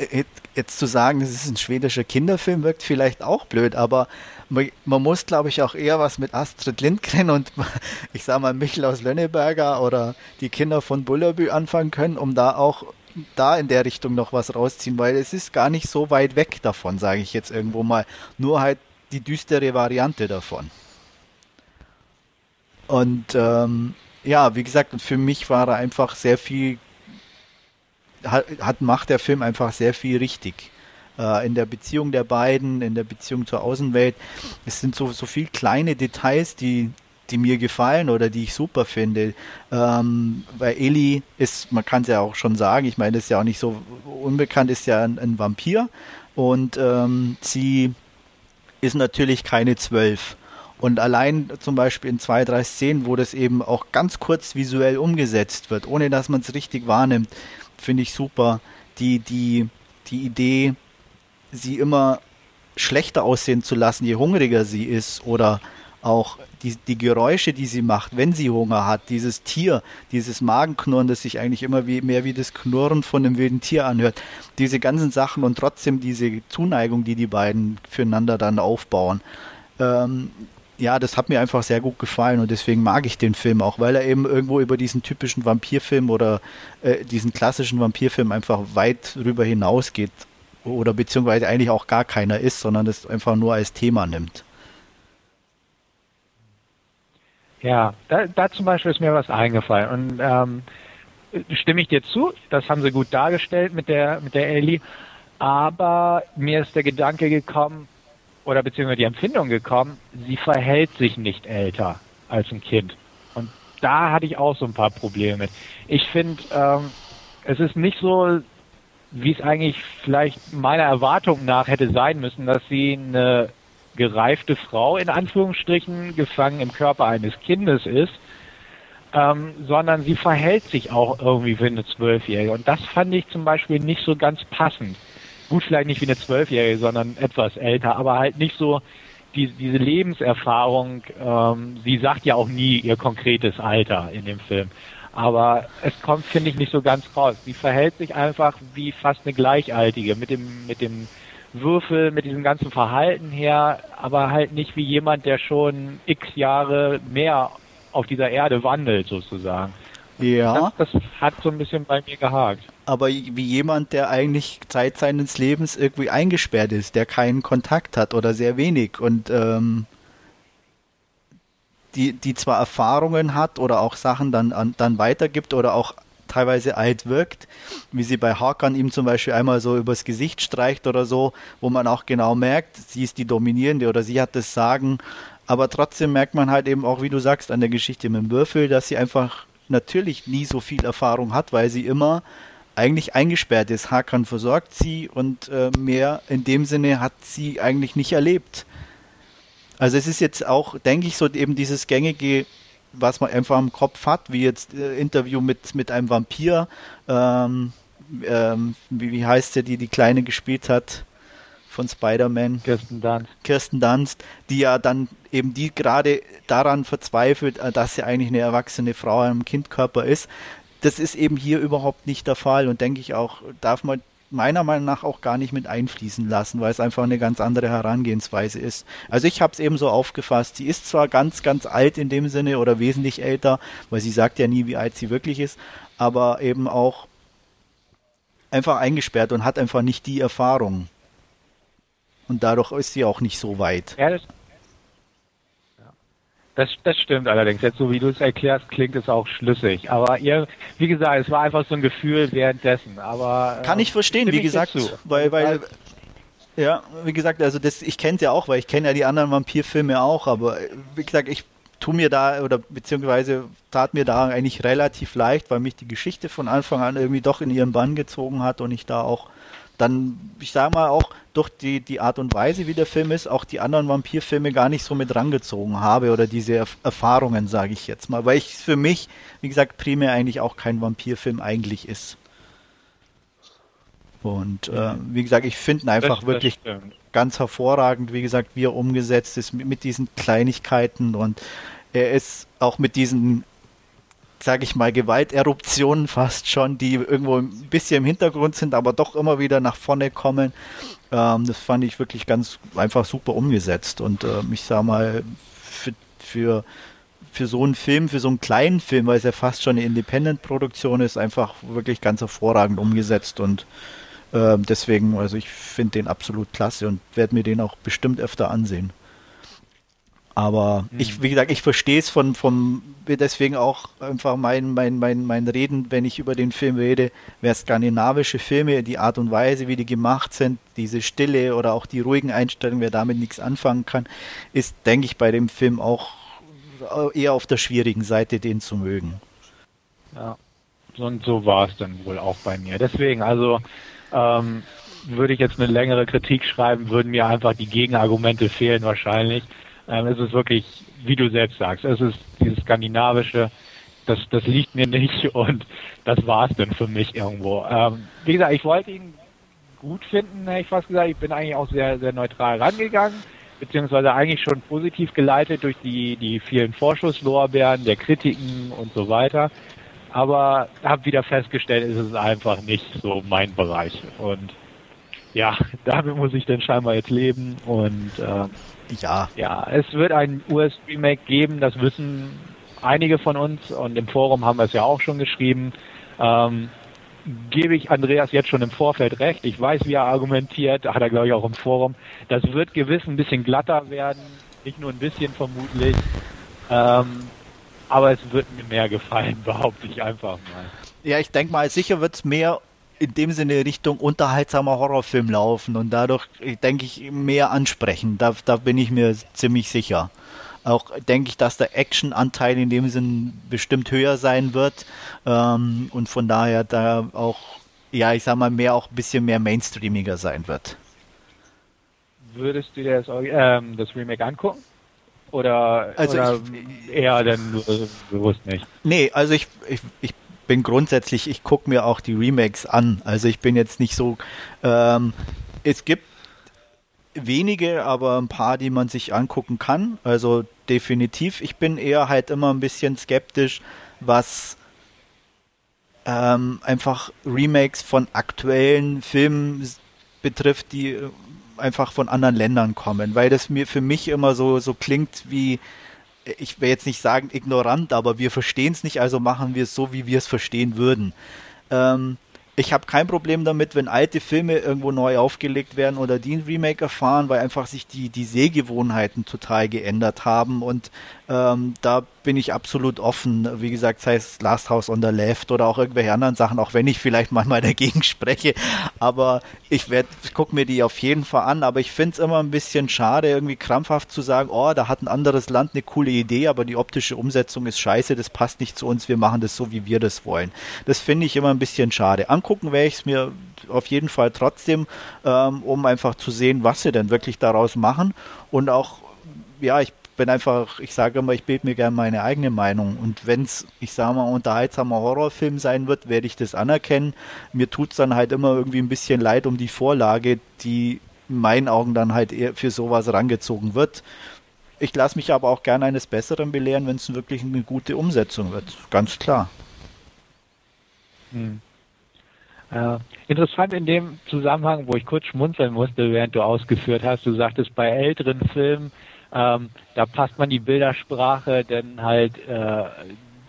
jetzt zu sagen, das ist ein schwedischer Kinderfilm, wirkt vielleicht auch blöd, aber man, man muss, glaube ich, auch eher was mit Astrid Lindgren und ich sag mal Michel aus Lönneberger oder die Kinder von Bullerbü anfangen können, um da auch da in der Richtung noch was rausziehen, weil es ist gar nicht so weit weg davon, sage ich jetzt irgendwo mal. Nur halt die düstere Variante davon. Und ähm, ja, wie gesagt, für mich war er einfach sehr viel, hat, hat macht der Film einfach sehr viel richtig. Äh, in der Beziehung der beiden, in der Beziehung zur Außenwelt. Es sind so, so viel kleine Details, die, die mir gefallen oder die ich super finde. Ähm, weil Eli ist, man kann es ja auch schon sagen, ich meine, das ist ja auch nicht so unbekannt, ist ja ein, ein Vampir und ähm, sie ist natürlich keine zwölf. Und allein zum Beispiel in zwei, drei Szenen, wo das eben auch ganz kurz visuell umgesetzt wird, ohne dass man es richtig wahrnimmt, finde ich super. Die, die, die Idee, sie immer schlechter aussehen zu lassen, je hungriger sie ist oder auch die, die Geräusche, die sie macht, wenn sie Hunger hat, dieses Tier, dieses Magenknurren, das sich eigentlich immer wie, mehr wie das Knurren von einem wilden Tier anhört, diese ganzen Sachen und trotzdem diese Zuneigung, die die beiden füreinander dann aufbauen. Ähm, ja, das hat mir einfach sehr gut gefallen und deswegen mag ich den Film auch, weil er eben irgendwo über diesen typischen Vampirfilm oder äh, diesen klassischen Vampirfilm einfach weit rüber hinausgeht oder beziehungsweise eigentlich auch gar keiner ist, sondern das einfach nur als Thema nimmt. Ja, da, da zum Beispiel ist mir was eingefallen und ähm, stimme ich dir zu, das haben sie gut dargestellt mit der mit der Ellie, aber mir ist der Gedanke gekommen oder beziehungsweise die Empfindung gekommen, sie verhält sich nicht älter als ein Kind und da hatte ich auch so ein paar Probleme mit. Ich finde, ähm, es ist nicht so, wie es eigentlich vielleicht meiner Erwartung nach hätte sein müssen, dass sie eine gereifte Frau in Anführungsstrichen gefangen im Körper eines Kindes ist, ähm, sondern sie verhält sich auch irgendwie wie eine Zwölfjährige. Und das fand ich zum Beispiel nicht so ganz passend. Gut, vielleicht nicht wie eine Zwölfjährige, sondern etwas älter, aber halt nicht so die, diese Lebenserfahrung. Ähm, sie sagt ja auch nie ihr konkretes Alter in dem Film. Aber es kommt, finde ich, nicht so ganz raus. Sie verhält sich einfach wie fast eine Gleichaltige mit dem, mit dem Würfel, mit diesem ganzen Verhalten her, aber halt nicht wie jemand, der schon x Jahre mehr auf dieser Erde wandelt, sozusagen. Ja. Das, das hat so ein bisschen bei mir gehakt. Aber wie jemand, der eigentlich Zeit seines Lebens irgendwie eingesperrt ist, der keinen Kontakt hat oder sehr wenig und ähm, die, die zwar Erfahrungen hat oder auch Sachen dann, dann weitergibt oder auch teilweise alt wirkt, wie sie bei Hakan ihm zum Beispiel einmal so übers Gesicht streicht oder so, wo man auch genau merkt, sie ist die Dominierende oder sie hat das Sagen, aber trotzdem merkt man halt eben auch, wie du sagst, an der Geschichte mit dem Würfel, dass sie einfach natürlich nie so viel Erfahrung hat, weil sie immer eigentlich eingesperrt ist. Hakan versorgt sie und äh, mehr in dem Sinne hat sie eigentlich nicht erlebt. Also es ist jetzt auch, denke ich, so eben dieses gängige, was man einfach im Kopf hat, wie jetzt äh, Interview mit, mit einem Vampir, ähm, ähm, wie, wie heißt der, die die Kleine gespielt hat von Spider-Man? Kirsten Dunst. Kirsten Dunst, die ja dann eben die gerade daran verzweifelt, äh, dass sie eigentlich eine erwachsene Frau im Kindkörper ist. Das ist eben hier überhaupt nicht der Fall und denke ich auch, darf man meiner Meinung nach auch gar nicht mit einfließen lassen, weil es einfach eine ganz andere Herangehensweise ist. Also ich habe es eben so aufgefasst, sie ist zwar ganz, ganz alt in dem Sinne oder wesentlich älter, weil sie sagt ja nie, wie alt sie wirklich ist, aber eben auch einfach eingesperrt und hat einfach nicht die Erfahrung. Und dadurch ist sie auch nicht so weit. Ja, das, das, das stimmt allerdings. Jetzt so wie du es erklärst, klingt es auch schlüssig. Aber ihr, wie gesagt, es war einfach so ein Gefühl währenddessen. Aber kann ich verstehen, wie gesagt, weil, weil ja, wie gesagt, also das, ich kenne es ja auch, weil ich kenne ja die anderen Vampirfilme auch. Aber wie gesagt, ich tu mir da oder beziehungsweise tat mir da eigentlich relativ leicht, weil mich die Geschichte von Anfang an irgendwie doch in ihren Bann gezogen hat und ich da auch dann, ich sage mal auch, durch die, die Art und Weise, wie der Film ist, auch die anderen Vampirfilme gar nicht so mit rangezogen habe oder diese Erf Erfahrungen, sage ich jetzt mal, weil ich für mich, wie gesagt, primär eigentlich auch kein Vampirfilm eigentlich ist. Und äh, wie gesagt, ich finde einfach das, wirklich das ganz hervorragend, wie gesagt, wie er umgesetzt ist mit, mit diesen Kleinigkeiten und er ist auch mit diesen sage ich mal, Gewalteruptionen fast schon, die irgendwo ein bisschen im Hintergrund sind, aber doch immer wieder nach vorne kommen. Ähm, das fand ich wirklich ganz einfach super umgesetzt. Und ähm, ich sage mal, für, für, für so einen Film, für so einen kleinen Film, weil es ja fast schon eine Independent-Produktion ist, einfach wirklich ganz hervorragend umgesetzt. Und äh, deswegen, also ich finde den absolut klasse und werde mir den auch bestimmt öfter ansehen. Aber mhm. ich, wie gesagt, ich verstehe es von, von, deswegen auch einfach mein, mein, mein, mein Reden, wenn ich über den Film rede, wer skandinavische Filme, die Art und Weise, wie die gemacht sind, diese Stille oder auch die ruhigen Einstellungen, wer damit nichts anfangen kann, ist, denke ich, bei dem Film auch eher auf der schwierigen Seite, den zu mögen. Ja, und so war es dann wohl auch bei mir. Deswegen, also, ähm, würde ich jetzt eine längere Kritik schreiben, würden mir einfach die Gegenargumente fehlen wahrscheinlich. Ähm, es ist wirklich, wie du selbst sagst, es ist dieses skandinavische, das, das liegt mir nicht und das war es dann für mich irgendwo. Ähm, wie gesagt, ich wollte ihn gut finden, hätte ich fast gesagt. Ich bin eigentlich auch sehr, sehr neutral rangegangen, beziehungsweise eigentlich schon positiv geleitet durch die, die vielen Vorschusslorbeeren, der Kritiken und so weiter. Aber habe wieder festgestellt, ist es einfach nicht so mein Bereich. Und ja, damit muss ich dann scheinbar jetzt leben und äh, ja. Ja, es wird ein US-Remake geben, das wissen einige von uns und im Forum haben wir es ja auch schon geschrieben. Ähm, gebe ich Andreas jetzt schon im Vorfeld recht. Ich weiß, wie er argumentiert, hat er glaube ich auch im Forum. Das wird gewiss ein bisschen glatter werden, nicht nur ein bisschen vermutlich. Ähm, aber es wird mir mehr gefallen, behaupte ich einfach mal. Ja, ich denke mal, sicher wird es mehr in dem Sinne Richtung unterhaltsamer Horrorfilm laufen und dadurch, denke ich, mehr ansprechen. Da, da bin ich mir ziemlich sicher. Auch denke ich, dass der Action-Anteil in dem Sinn bestimmt höher sein wird ähm, und von daher da auch, ja, ich sag mal, mehr auch ein bisschen mehr mainstreamiger sein wird. würdest du dir das, ähm, das Remake angucken? Oder, also oder ich, eher nur bewusst nicht? Nee, also ich, ich, ich bin grundsätzlich, ich gucke mir auch die Remakes an. Also ich bin jetzt nicht so, ähm, es gibt wenige, aber ein paar, die man sich angucken kann. Also definitiv. Ich bin eher halt immer ein bisschen skeptisch, was ähm, einfach Remakes von aktuellen Filmen betrifft, die äh, einfach von anderen Ländern kommen, weil das mir für mich immer so so klingt wie ich will jetzt nicht sagen ignorant, aber wir verstehen es nicht, also machen wir es so, wie wir es verstehen würden. Ähm, ich habe kein Problem damit, wenn alte Filme irgendwo neu aufgelegt werden oder die ein Remake erfahren, weil einfach sich die, die Sehgewohnheiten total geändert haben und ähm, da bin ich absolut offen. Wie gesagt, sei es Last House on the Left oder auch irgendwelche anderen Sachen, auch wenn ich vielleicht manchmal dagegen spreche. Aber ich werde, ich gucke mir die auf jeden Fall an. Aber ich finde es immer ein bisschen schade, irgendwie krampfhaft zu sagen, oh, da hat ein anderes Land eine coole Idee, aber die optische Umsetzung ist scheiße, das passt nicht zu uns, wir machen das so, wie wir das wollen. Das finde ich immer ein bisschen schade. Angucken werde ich es mir auf jeden Fall trotzdem, ähm, um einfach zu sehen, was sie denn wirklich daraus machen und auch ja, ich bin einfach, ich sage immer, ich bilde mir gerne meine eigene Meinung. Und wenn es, ich sage mal, unterhaltsamer Horrorfilm sein wird, werde ich das anerkennen. Mir tut es dann halt immer irgendwie ein bisschen leid um die Vorlage, die in meinen Augen dann halt eher für sowas rangezogen wird. Ich lasse mich aber auch gerne eines Besseren belehren, wenn es wirklich eine gute Umsetzung wird. Ganz klar. Hm. Interessant in dem Zusammenhang, wo ich kurz schmunzeln musste, während du ausgeführt hast, du sagtest, bei älteren Filmen ähm, da passt man die Bildersprache dann halt äh,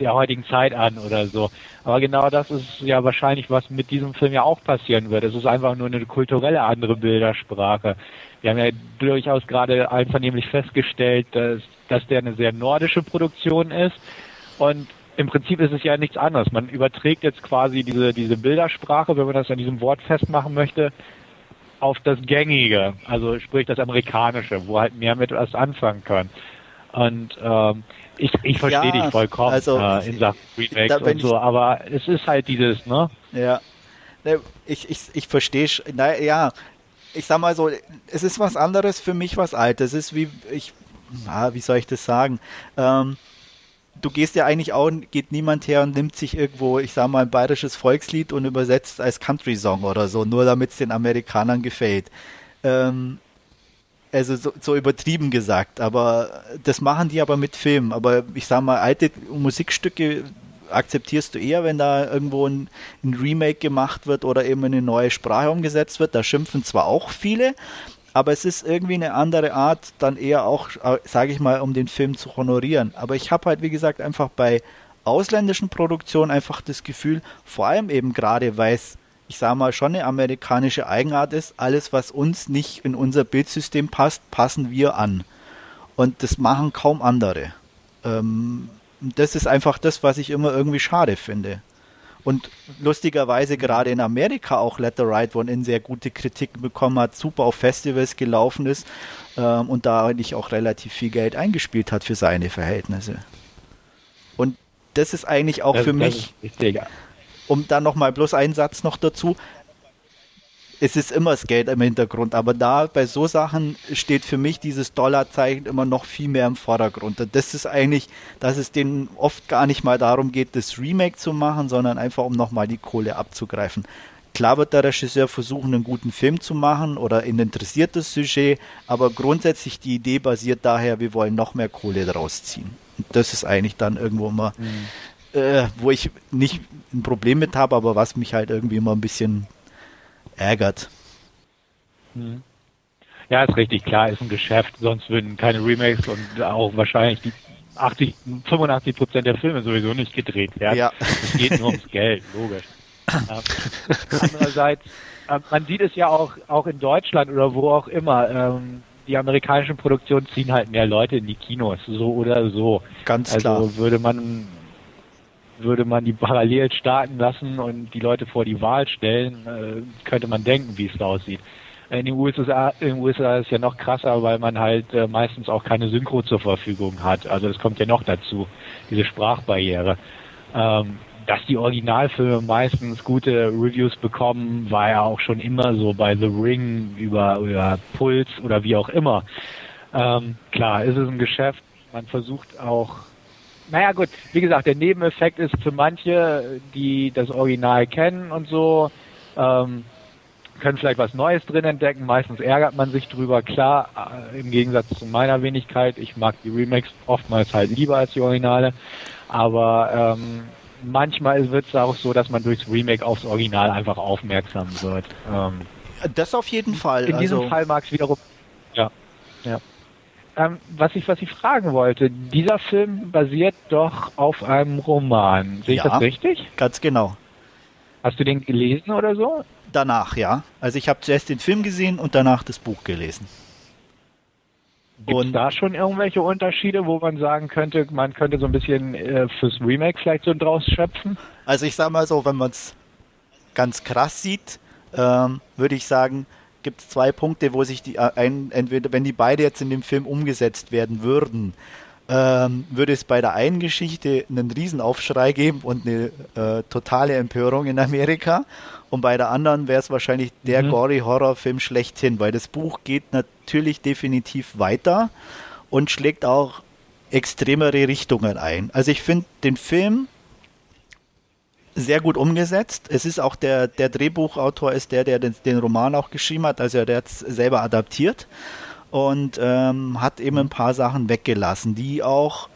der heutigen Zeit an oder so. Aber genau das ist ja wahrscheinlich, was mit diesem Film ja auch passieren wird. Es ist einfach nur eine kulturelle andere Bildersprache. Wir haben ja durchaus gerade einvernehmlich festgestellt, dass, dass der eine sehr nordische Produktion ist. Und im Prinzip ist es ja nichts anderes. Man überträgt jetzt quasi diese, diese Bildersprache, wenn man das an diesem Wort festmachen möchte, auf das Gängige, also sprich das Amerikanische, wo halt mehr mit was anfangen können. Und ähm, ich, ich verstehe ja, dich vollkommen also, äh, in Sachen Remakes und so, aber es ist halt dieses, ne? Ja. Ne, ich, ich, ich verstehe, naja, ich sag mal so, es ist was anderes für mich, was Altes. Es ist wie, ich, ah, wie soll ich das sagen? Ähm, du gehst ja eigentlich auch, geht niemand her und nimmt sich irgendwo, ich sag mal, ein bayerisches Volkslied und übersetzt als Country-Song oder so, nur damit es den Amerikanern gefällt. Ähm, also so, so, übertrieben gesagt, aber das machen die aber mit Filmen. Aber ich sag mal, alte Musikstücke akzeptierst du eher, wenn da irgendwo ein, ein Remake gemacht wird oder eben eine neue Sprache umgesetzt wird. Da schimpfen zwar auch viele, aber es ist irgendwie eine andere Art, dann eher auch, äh, sage ich mal, um den Film zu honorieren. Aber ich habe halt, wie gesagt, einfach bei ausländischen Produktionen einfach das Gefühl, vor allem eben gerade, weil es, ich sage mal, schon eine amerikanische Eigenart ist, alles, was uns nicht in unser Bildsystem passt, passen wir an. Und das machen kaum andere. Ähm, das ist einfach das, was ich immer irgendwie schade finde. Und lustigerweise gerade in Amerika auch Let the Right One in sehr gute Kritiken bekommen hat, super auf Festivals gelaufen ist ähm, und da eigentlich auch relativ viel Geld eingespielt hat für seine Verhältnisse. Und das ist eigentlich auch das, für mich, um dann nochmal bloß einen Satz noch dazu, es ist immer das Geld im Hintergrund, aber da bei so Sachen steht für mich dieses Dollarzeichen immer noch viel mehr im Vordergrund. Das ist eigentlich, dass es denen oft gar nicht mal darum geht, das Remake zu machen, sondern einfach um nochmal die Kohle abzugreifen. Klar wird der Regisseur versuchen, einen guten Film zu machen oder ein interessiertes Sujet, aber grundsätzlich die Idee basiert daher, wir wollen noch mehr Kohle daraus ziehen. Und das ist eigentlich dann irgendwo immer, mhm. äh, wo ich nicht ein Problem mit habe, aber was mich halt irgendwie immer ein bisschen ärgert. Hm. Ja, ist richtig, klar, ist ein Geschäft, sonst würden keine Remakes und auch wahrscheinlich die 80, 85 Prozent der Filme sowieso nicht gedreht werden. Ja. Es geht nur ums Geld, logisch. ähm, andererseits, äh, man sieht es ja auch, auch in Deutschland oder wo auch immer, ähm, die amerikanischen Produktionen ziehen halt mehr Leute in die Kinos, so oder so. Ganz also klar. Also würde man würde man die parallel starten lassen und die Leute vor die Wahl stellen, äh, könnte man denken, wie es da aussieht. In den USA, in den USA ist es ja noch krasser, weil man halt äh, meistens auch keine Synchro zur Verfügung hat. Also das kommt ja noch dazu, diese Sprachbarriere. Ähm, dass die Originalfilme meistens gute Reviews bekommen, war ja auch schon immer so bei The Ring über, über Puls oder wie auch immer. Ähm, klar, ist es ein Geschäft, man versucht auch naja gut, wie gesagt, der Nebeneffekt ist für manche, die das Original kennen und so, ähm, können vielleicht was Neues drin entdecken. Meistens ärgert man sich drüber. Klar, äh, im Gegensatz zu meiner Wenigkeit, ich mag die Remakes oftmals halt lieber als die Originale. Aber ähm, manchmal wird es auch so, dass man durchs Remake aufs Original einfach aufmerksam wird. Ähm, das auf jeden Fall. In diesem also Fall mag es wiederum. Ja. Ja. Ähm, was ich was ich fragen wollte, dieser Film basiert doch auf einem Roman. Sehe ich ja, das richtig? Ganz genau. Hast du den gelesen oder so? Danach, ja. Also ich habe zuerst den Film gesehen und danach das Buch gelesen. Gibt es da schon irgendwelche Unterschiede, wo man sagen könnte, man könnte so ein bisschen äh, fürs Remake vielleicht so draus schöpfen? Also ich sag mal so, wenn man es ganz krass sieht, ähm, würde ich sagen, gibt es zwei Punkte, wo sich die äh, ein, entweder, wenn die beide jetzt in dem Film umgesetzt werden würden, ähm, würde es bei der einen Geschichte einen Riesenaufschrei geben und eine äh, totale Empörung in Amerika. Und bei der anderen wäre es wahrscheinlich der mhm. gory Horrorfilm schlechthin, weil das Buch geht natürlich definitiv weiter und schlägt auch extremere Richtungen ein. Also ich finde den Film sehr gut umgesetzt. Es ist auch der, der Drehbuchautor ist der, der den, den Roman auch geschrieben hat, also der hat es selber adaptiert und ähm, hat eben ein paar Sachen weggelassen, die auch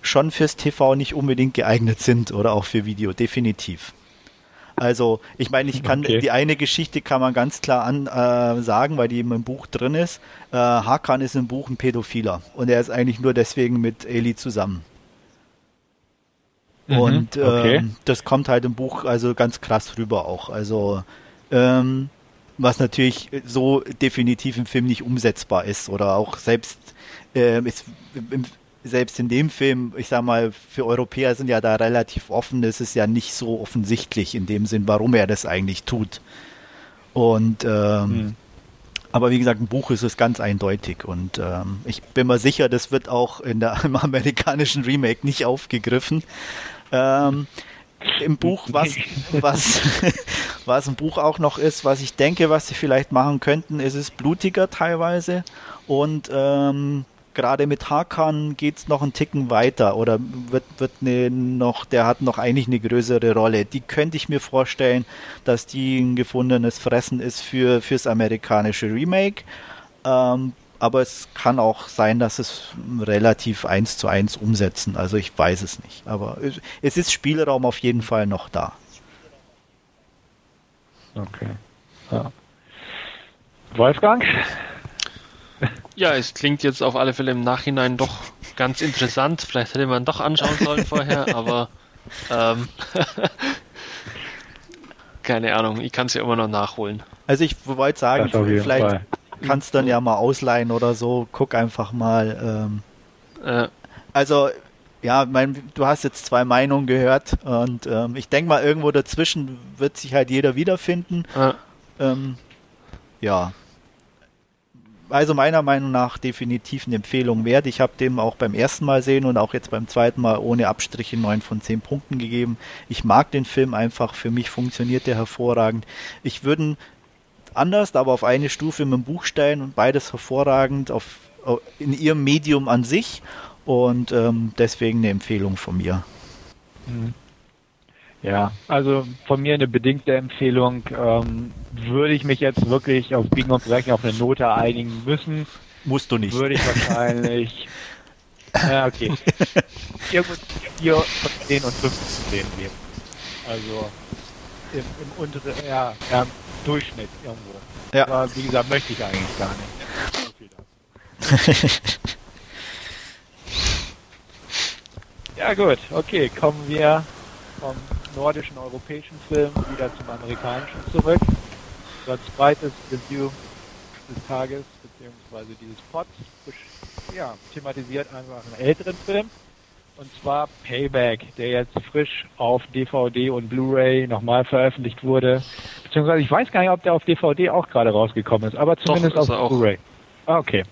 schon fürs TV nicht unbedingt geeignet sind oder auch für Video, definitiv. Also, ich meine, ich kann okay. die eine Geschichte kann man ganz klar an, äh, sagen, weil die eben im Buch drin ist. Äh, Hakan ist im Buch ein Pädophiler und er ist eigentlich nur deswegen mit Eli zusammen. Mhm, und okay. ähm, das kommt halt im Buch also ganz krass rüber auch. Also ähm, was natürlich so definitiv im Film nicht umsetzbar ist oder auch selbst äh, ist, im, selbst in dem Film, ich sag mal, für Europäer sind ja da relativ offen, es ist ja nicht so offensichtlich in dem Sinn, warum er das eigentlich tut. Und ähm, hm. aber wie gesagt, im Buch ist es ganz eindeutig und ähm, ich bin mir sicher, das wird auch in der, im amerikanischen Remake nicht aufgegriffen. Ähm, Im Buch, was, was, was im Buch auch noch ist, was ich denke, was sie vielleicht machen könnten, ist es blutiger teilweise und ähm, gerade mit Hakan geht es noch einen Ticken weiter oder wird, wird ne, noch, der hat noch eigentlich eine größere Rolle. Die könnte ich mir vorstellen, dass die ein gefundenes Fressen ist für fürs amerikanische Remake. Ähm, aber es kann auch sein, dass es relativ eins zu eins umsetzen. Also ich weiß es nicht. Aber es ist Spielraum auf jeden Fall noch da. Okay. Ja. Wolfgang? Ja, es klingt jetzt auf alle Fälle im Nachhinein doch ganz interessant. Vielleicht hätte man doch anschauen sollen vorher, aber ähm, keine Ahnung, ich kann es ja immer noch nachholen. Also ich wollte sagen, vielleicht, Fall kannst dann ja mal ausleihen oder so. Guck einfach mal. Ähm. Äh. Also, ja, mein, du hast jetzt zwei Meinungen gehört und ähm, ich denke mal, irgendwo dazwischen wird sich halt jeder wiederfinden. Äh. Ähm, ja. Also meiner Meinung nach definitiv eine Empfehlung wert. Ich habe dem auch beim ersten Mal sehen und auch jetzt beim zweiten Mal ohne Abstriche 9 von 10 Punkten gegeben. Ich mag den Film einfach, für mich funktioniert der hervorragend. Ich würde anders, aber auf eine Stufe mit dem Buchstein und beides hervorragend auf, in ihrem Medium an sich und ähm, deswegen eine Empfehlung von mir. Mhm. Ja, also von mir eine bedingte Empfehlung. Ähm, würde ich mich jetzt wirklich auf Biegen und Brechen auf eine Note einigen müssen. Musst du nicht. Würde ich wahrscheinlich. ja, okay. Irgendwo 4 von 10 und 5 von 10 geben. Also im, im unteren, ja, ja, Durchschnitt irgendwo. Ja. Aber wie gesagt, möchte ich eigentlich gar nicht. ja gut, okay, kommen wir vom nordischen europäischen Film wieder zum amerikanischen zurück. Unser zweites Review des Tages, beziehungsweise dieses Pods, ja, thematisiert einfach einen älteren Film. Und zwar Payback, der jetzt frisch auf DVD und Blu-ray nochmal veröffentlicht wurde. Beziehungsweise ich weiß gar nicht, ob der auf DVD auch gerade rausgekommen ist, aber zumindest Doch, auf Blu-ray. Ah, okay.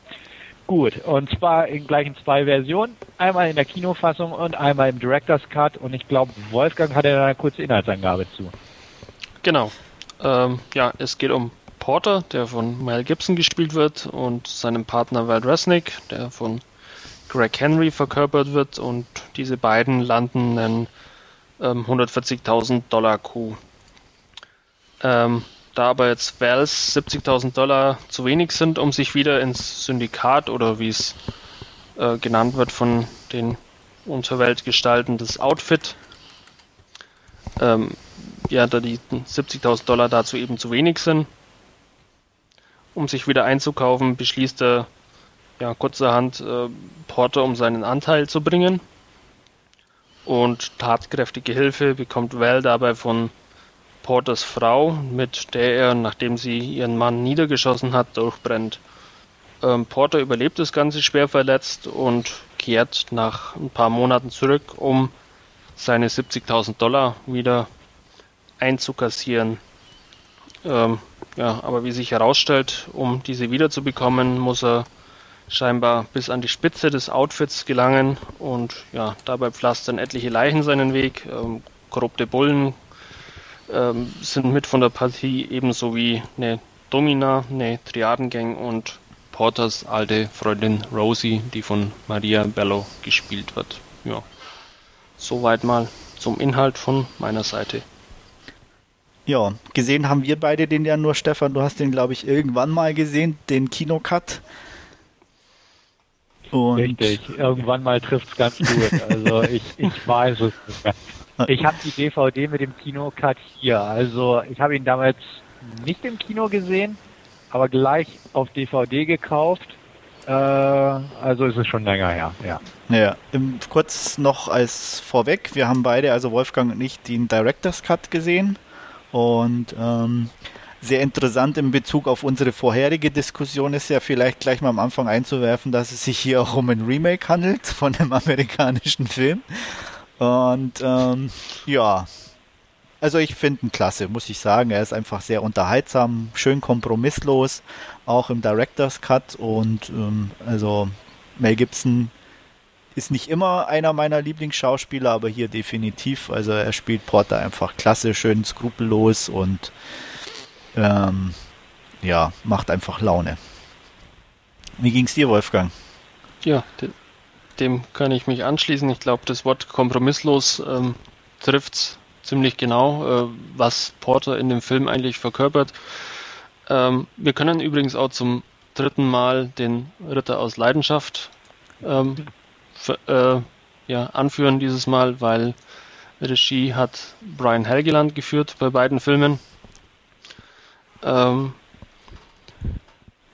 gut. Und zwar in gleichen zwei Versionen. Einmal in der Kinofassung und einmal im Director's Cut. Und ich glaube, Wolfgang hatte da eine kurze Inhaltsangabe zu. Genau. Ähm, ja, es geht um Porter, der von Mel Gibson gespielt wird, und seinem Partner Val Resnick, der von Greg Henry verkörpert wird. Und diese beiden landen einen ähm, 140.000 Dollar Coup. Ähm, da aber jetzt Vals 70.000 Dollar zu wenig sind, um sich wieder ins Syndikat oder wie es äh, genannt wird von den Unterweltgestalten das Outfit, ähm, ja, da die 70.000 Dollar dazu eben zu wenig sind, um sich wieder einzukaufen, beschließt er ja kurzerhand äh, Porter um seinen Anteil zu bringen. Und tatkräftige Hilfe bekommt Val dabei von Porters Frau, mit der er, nachdem sie ihren Mann niedergeschossen hat, durchbrennt. Ähm, Porter überlebt das Ganze schwer verletzt und kehrt nach ein paar Monaten zurück, um seine 70.000 Dollar wieder einzukassieren. Ähm, ja, aber wie sich herausstellt, um diese wiederzubekommen, muss er scheinbar bis an die Spitze des Outfits gelangen und ja, dabei pflastern etliche Leichen seinen Weg. Ähm, korrupte Bullen ähm, sind mit von der Partie, ebenso wie eine Domina, eine Triadengang und Porters alte Freundin Rosie, die von Maria Bello gespielt wird. Ja, soweit mal zum Inhalt von meiner Seite. Ja, gesehen haben wir beide den ja nur, Stefan. Du hast den, glaube ich, irgendwann mal gesehen, den Kinocut. Und Richtig, irgendwann mal trifft es ganz gut. Also ich, ich weiß es nicht mehr. Ich habe die DVD mit dem Kinocut hier. Also ich habe ihn damals nicht im Kino gesehen, aber gleich auf DVD gekauft. Äh, also ist es schon länger her, ja. Ja, kurz noch als vorweg, wir haben beide, also Wolfgang und ich, den Director's Cut gesehen. Und ähm, sehr interessant in Bezug auf unsere vorherige Diskussion ist ja vielleicht gleich mal am Anfang einzuwerfen, dass es sich hier auch um ein Remake handelt von einem amerikanischen Film. Und ähm, ja, also ich finde ihn klasse, muss ich sagen. Er ist einfach sehr unterhaltsam, schön kompromisslos, auch im Director's Cut. Und ähm, also Mel Gibson ist nicht immer einer meiner Lieblingsschauspieler, aber hier definitiv. Also er spielt Porter einfach klasse, schön skrupellos und ähm, ja, macht einfach Laune. Wie ging's dir, Wolfgang? Ja, de dem kann ich mich anschließen. Ich glaube, das Wort kompromisslos ähm, trifft ziemlich genau, äh, was Porter in dem Film eigentlich verkörpert. Ähm, wir können übrigens auch zum dritten Mal den Ritter aus Leidenschaft ähm, äh, ja, anführen dieses Mal, weil Regie hat Brian Helgeland geführt bei beiden Filmen. Ähm,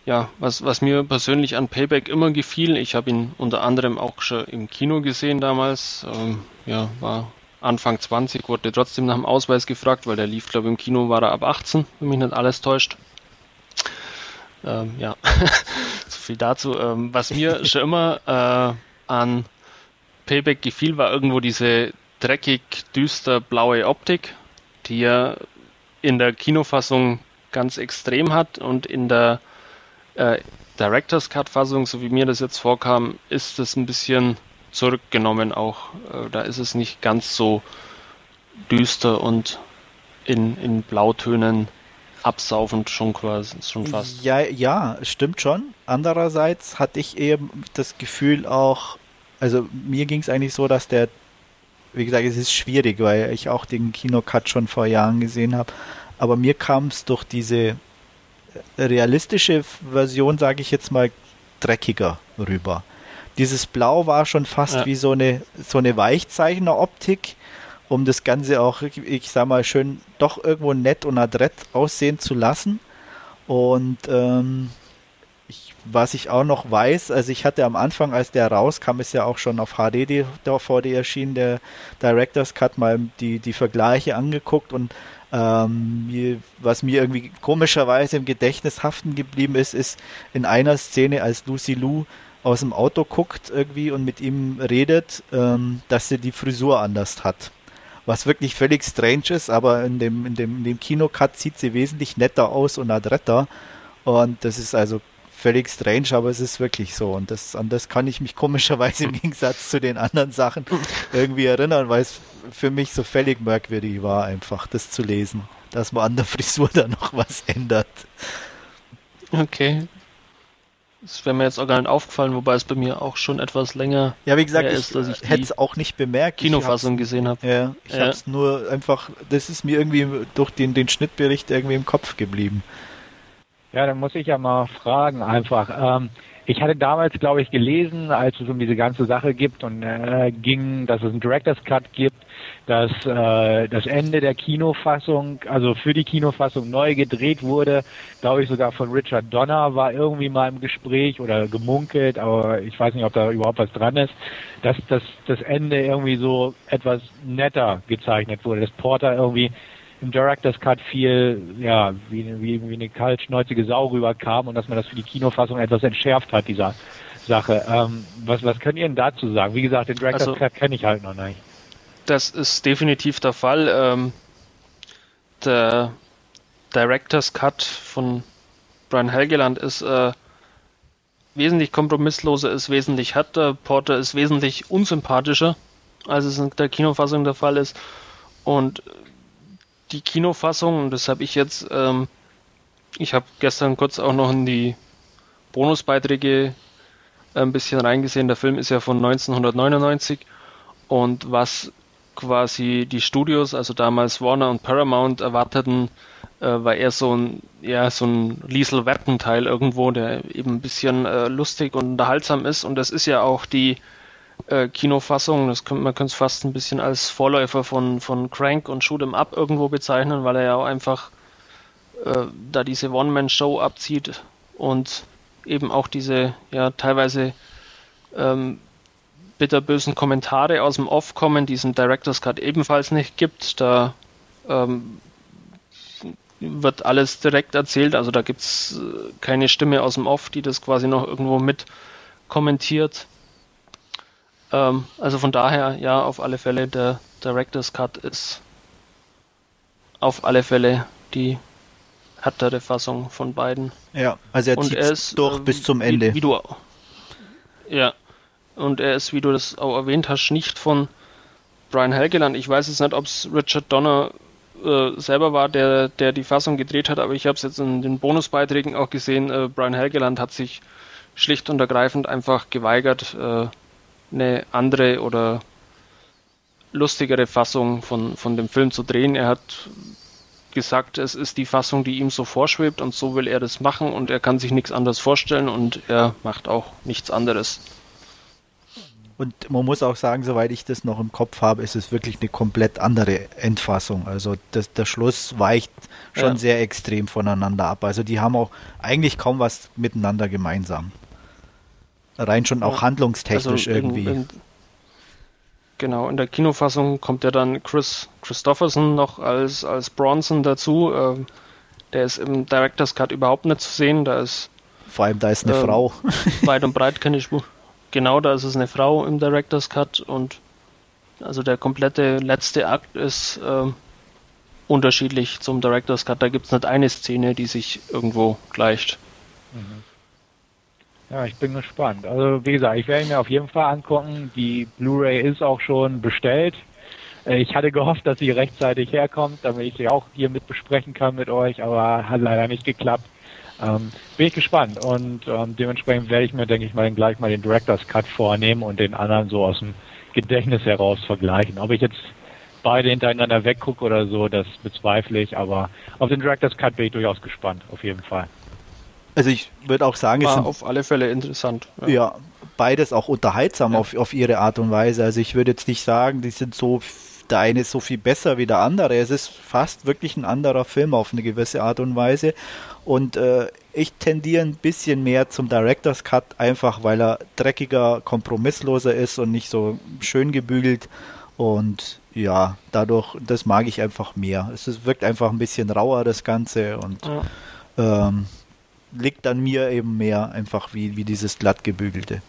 ja, was, was mir persönlich an Payback immer gefiel, ich habe ihn unter anderem auch schon im Kino gesehen damals, ähm, ja, war Anfang 20, wurde trotzdem nach dem Ausweis gefragt, weil der lief, glaube ich, im Kino war er ab 18, wenn mich nicht alles täuscht. Ähm, ja, so viel dazu. Ähm, was mir schon immer äh, an Payback gefiel, war irgendwo diese dreckig, düster blaue Optik, die er in der Kinofassung ganz extrem hat und in der äh, Director's Cut Fassung, so wie mir das jetzt vorkam, ist es ein bisschen zurückgenommen auch. Äh, da ist es nicht ganz so düster und in, in Blautönen absaufend schon quasi schon fast. Ja, ja, stimmt schon. Andererseits hatte ich eben das Gefühl auch, also mir ging es eigentlich so, dass der, wie gesagt, es ist schwierig, weil ich auch den Kinocut schon vor Jahren gesehen habe, aber mir kam es durch diese realistische Version, sage ich jetzt mal, dreckiger rüber. Dieses Blau war schon fast ja. wie so eine, so eine Weichzeichner-Optik, um das Ganze auch, ich sag mal, schön doch irgendwo nett und adrett aussehen zu lassen. Und ähm, ich, was ich auch noch weiß, also ich hatte am Anfang, als der rauskam, ist ja auch schon auf HD DVD erschienen, der Director's Cut, mal die, die Vergleiche angeguckt und ähm, was mir irgendwie komischerweise im Gedächtnis haften geblieben ist, ist in einer Szene, als Lucy Lou aus dem Auto guckt irgendwie und mit ihm redet, ähm, dass sie die Frisur anders hat. Was wirklich völlig strange ist, aber in dem, in dem, in dem Kinocut sieht sie wesentlich netter aus und adretter. Und das ist also völlig strange, aber es ist wirklich so. Und das, an das kann ich mich komischerweise im Gegensatz zu den anderen Sachen irgendwie erinnern, weil es für mich so völlig merkwürdig war, einfach das zu lesen, dass man an der Frisur da noch was ändert. Okay. Das wäre mir jetzt auch gar nicht aufgefallen, wobei es bei mir auch schon etwas länger Ja, wie gesagt, ich, ist, dass ich hätte es auch nicht bemerkt. Ich Kinofassung gesehen habe. Ja, ich Ja. habe es nur einfach, das ist mir irgendwie durch den, den Schnittbericht irgendwie im Kopf geblieben. Ja, dann muss ich ja mal fragen einfach. Ähm, ich hatte damals, glaube ich, gelesen, als es um diese ganze Sache gibt und äh, ging, dass es einen Director's Cut gibt, dass äh, das Ende der Kinofassung, also für die Kinofassung neu gedreht wurde, glaube ich sogar von Richard Donner war irgendwie mal im Gespräch oder gemunkelt, aber ich weiß nicht, ob da überhaupt was dran ist, dass das, das Ende irgendwie so etwas netter gezeichnet wurde, dass Porter irgendwie im Director's Cut viel, ja, wie, wie, wie eine kaltschnäuzige Sau rüberkam und dass man das für die Kinofassung etwas entschärft hat, dieser Sache. Ähm, was, was könnt ihr denn dazu sagen? Wie gesagt, den Director's Also- Cut kenne ich halt noch nicht. Das ist definitiv der Fall. Ähm, der Director's Cut von Brian Helgeland ist äh, wesentlich kompromissloser, ist wesentlich härter. Porter ist wesentlich unsympathischer, als es in der Kinofassung der Fall ist. Und die Kinofassung, und das habe ich jetzt, ähm, ich habe gestern kurz auch noch in die Bonusbeiträge ein bisschen reingesehen. Der Film ist ja von 1999 und was quasi die Studios, also damals Warner und Paramount, erwarteten, äh, war eher so ein, ja, so ein Liesel Teil irgendwo, der eben ein bisschen äh, lustig und unterhaltsam ist. Und das ist ja auch die äh, Kinofassung. Das könnte, man könnte es fast ein bisschen als Vorläufer von, von Crank und Shoot 'em Up irgendwo bezeichnen, weil er ja auch einfach äh, da diese One-Man-Show abzieht und eben auch diese, ja, teilweise ähm, bitterbösen Kommentare aus dem Off kommen, die es im Director's Cut ebenfalls nicht gibt. Da ähm, wird alles direkt erzählt, also da gibt es äh, keine Stimme aus dem Off, die das quasi noch irgendwo mit kommentiert. Ähm, also von daher, ja, auf alle Fälle, der Director's Cut ist auf alle Fälle die härtere Fassung von beiden. Ja, also er zieht ist durch ähm, bis zum wie- Ende. Wie, du, ja, und er ist, wie du das auch erwähnt hast, nicht von Brian Helgeland. Ich weiß jetzt nicht, ob es Richard Donner äh, selber war, der, der die Fassung gedreht hat, aber ich habe es jetzt in den Bonusbeiträgen auch gesehen. Äh, Brian Helgeland hat sich schlicht und ergreifend einfach geweigert, äh, eine andere oder lustigere Fassung von, von dem Film zu drehen. Er hat gesagt, es ist die Fassung, die ihm so vorschwebt und so will er das machen und er kann sich nichts anderes vorstellen und er macht auch nichts anderes. Und man muss auch sagen, soweit ich das noch im Kopf habe, ist es wirklich eine komplett andere Endfassung. Also das, der Schluss weicht schon Ja. sehr extrem voneinander ab. Also die haben auch eigentlich kaum was miteinander gemeinsam. Rein schon auch Ja. handlungstechnisch in- irgendwie. in- genau, in der Kinofassung kommt ja dann Chris Christopherson noch als, als Bronson dazu. Ähm, der ist im Director's Cut überhaupt nicht zu sehen. Da ist Vor allem da ist eine ähm, Frau. weit und breit keine Spur. Genau, da ist es eine Frau im Director's Cut und also der komplette letzte Akt ist ähm, unterschiedlich zum Director's Cut. Da gibt es nicht eine Szene, die sich irgendwo gleicht. Ja, ich bin gespannt. Also wie gesagt, ich werde mir auf jeden Fall angucken. Die Blu-ray ist auch schon bestellt. Äh, Ich hatte gehofft, dass sie rechtzeitig herkommt, damit ich sie auch hier mit besprechen kann mit euch, aber hat leider nicht geklappt. Ähm, bin ich gespannt und ähm, dementsprechend werde ich mir, denke ich mal, gleich mal den Director's Cut vornehmen und den anderen so aus dem Gedächtnis heraus vergleichen. Ob ich jetzt beide hintereinander weggucke oder so, das bezweifle ich, aber auf den Director's Cut bin ich durchaus gespannt, auf jeden Fall. Also ich würde auch sagen, es War sind auf alle Fälle interessant. ja, beides auch unterhaltsam Ja. auf, auf ihre Art und Weise. Also ich würde jetzt nicht sagen, die sind so, der eine ist so viel besser wie der andere. Es ist fast wirklich ein anderer Film auf eine gewisse Art und Weise. Und äh, ich tendiere ein bisschen mehr zum Director's Cut, einfach weil er dreckiger, kompromissloser ist und nicht so schön gebügelt. Und ja, dadurch, das mag ich einfach mehr. Es wirkt einfach ein bisschen rauer, das Ganze. Und Ja. ähm, liegt an mir eben mehr einfach wie, wie dieses glatt gebügelte.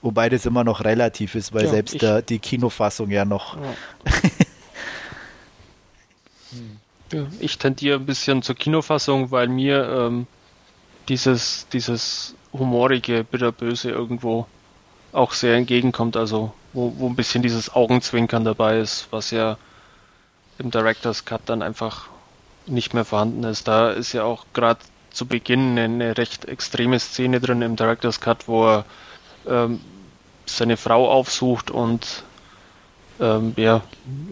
Wobei das immer noch relativ ist, weil Ja, selbst ich- der, die Kinofassung ja noch. Ja. Ja, Ich tendiere ein bisschen zur Kinofassung, weil mir ähm, dieses, dieses humorige, bitterböse irgendwo auch sehr entgegenkommt, also wo, wo ein bisschen dieses Augenzwinkern dabei ist, was ja im Director's Cut dann einfach nicht mehr vorhanden ist. Da ist ja auch gerade zu Beginn eine recht extreme Szene drin im Director's Cut, wo er ähm, seine Frau aufsucht und ähm, ja,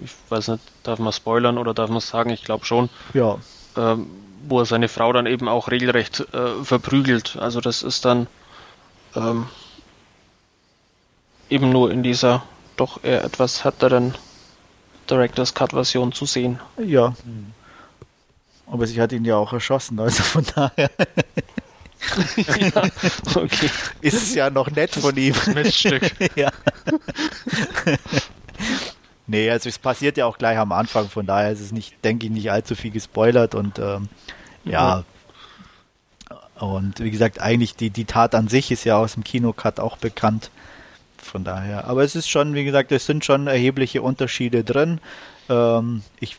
ich weiß nicht, darf man spoilern oder darf man sagen, ich glaube schon. Ja. Ähm, wo er seine Frau dann eben auch regelrecht äh, verprügelt. Also das ist dann ähm, eben nur in dieser doch eher etwas härteren Director's Cut Version zu sehen. Ja. Aber sie hat ihn ja auch erschossen, also von daher ja, okay. ist es ja noch nett von ihm. Miststück. ja. nee, also es passiert ja auch gleich am Anfang, von daher ist es nicht, denke ich, nicht allzu viel gespoilert und ähm, ja. Und wie gesagt, eigentlich die, die Tat an sich ist ja aus dem Kinocut auch bekannt. Von daher. Aber es ist schon, wie gesagt, es sind schon erhebliche Unterschiede drin. Ähm, ich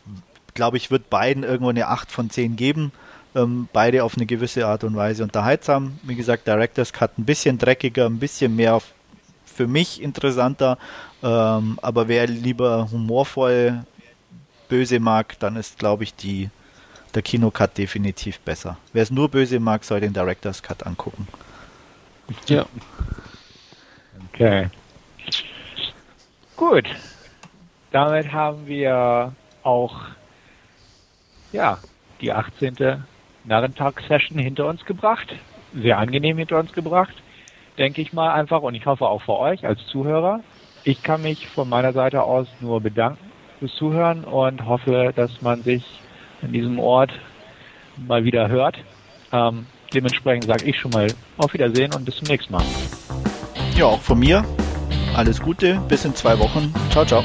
glaube, ich würde beiden irgendwo eine 8 von 10 geben. Ähm, beide auf eine gewisse Art und Weise unterhaltsam. Wie gesagt, Director's Cut ein bisschen dreckiger, ein bisschen mehr auf, für mich interessanter. Ähm, aber wer lieber humorvoll böse mag, dann ist, glaube ich, die, der Kinocut definitiv besser. Wer es nur böse mag, soll den Director's Cut angucken. Ja. Okay. Gut. Damit haben wir auch ja, die 18. Narrentag-Session hinter uns gebracht. Sehr angenehm hinter uns gebracht, denke ich mal einfach. Und ich hoffe auch für euch als Zuhörer. Ich kann mich von meiner Seite aus nur bedanken fürs Zuhören und hoffe, dass man sich an diesem Ort mal wieder hört. Ähm, dementsprechend sage ich schon mal auf Wiedersehen und bis zum nächsten Mal. Ja, auch von mir. Alles Gute, bis in zwei Wochen. Ciao, ciao.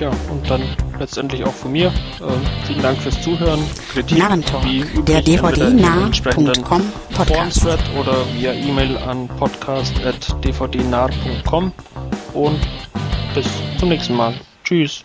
Ja, und dann letztendlich auch von mir. Ähm, vielen Dank fürs Zuhören. Kritik, Narrentalk, wie üblich, der dvd-nah.com Podcast. Oder via E-Mail an podcast.dvdnah.com und bis zum nächsten Mal. Tschüss.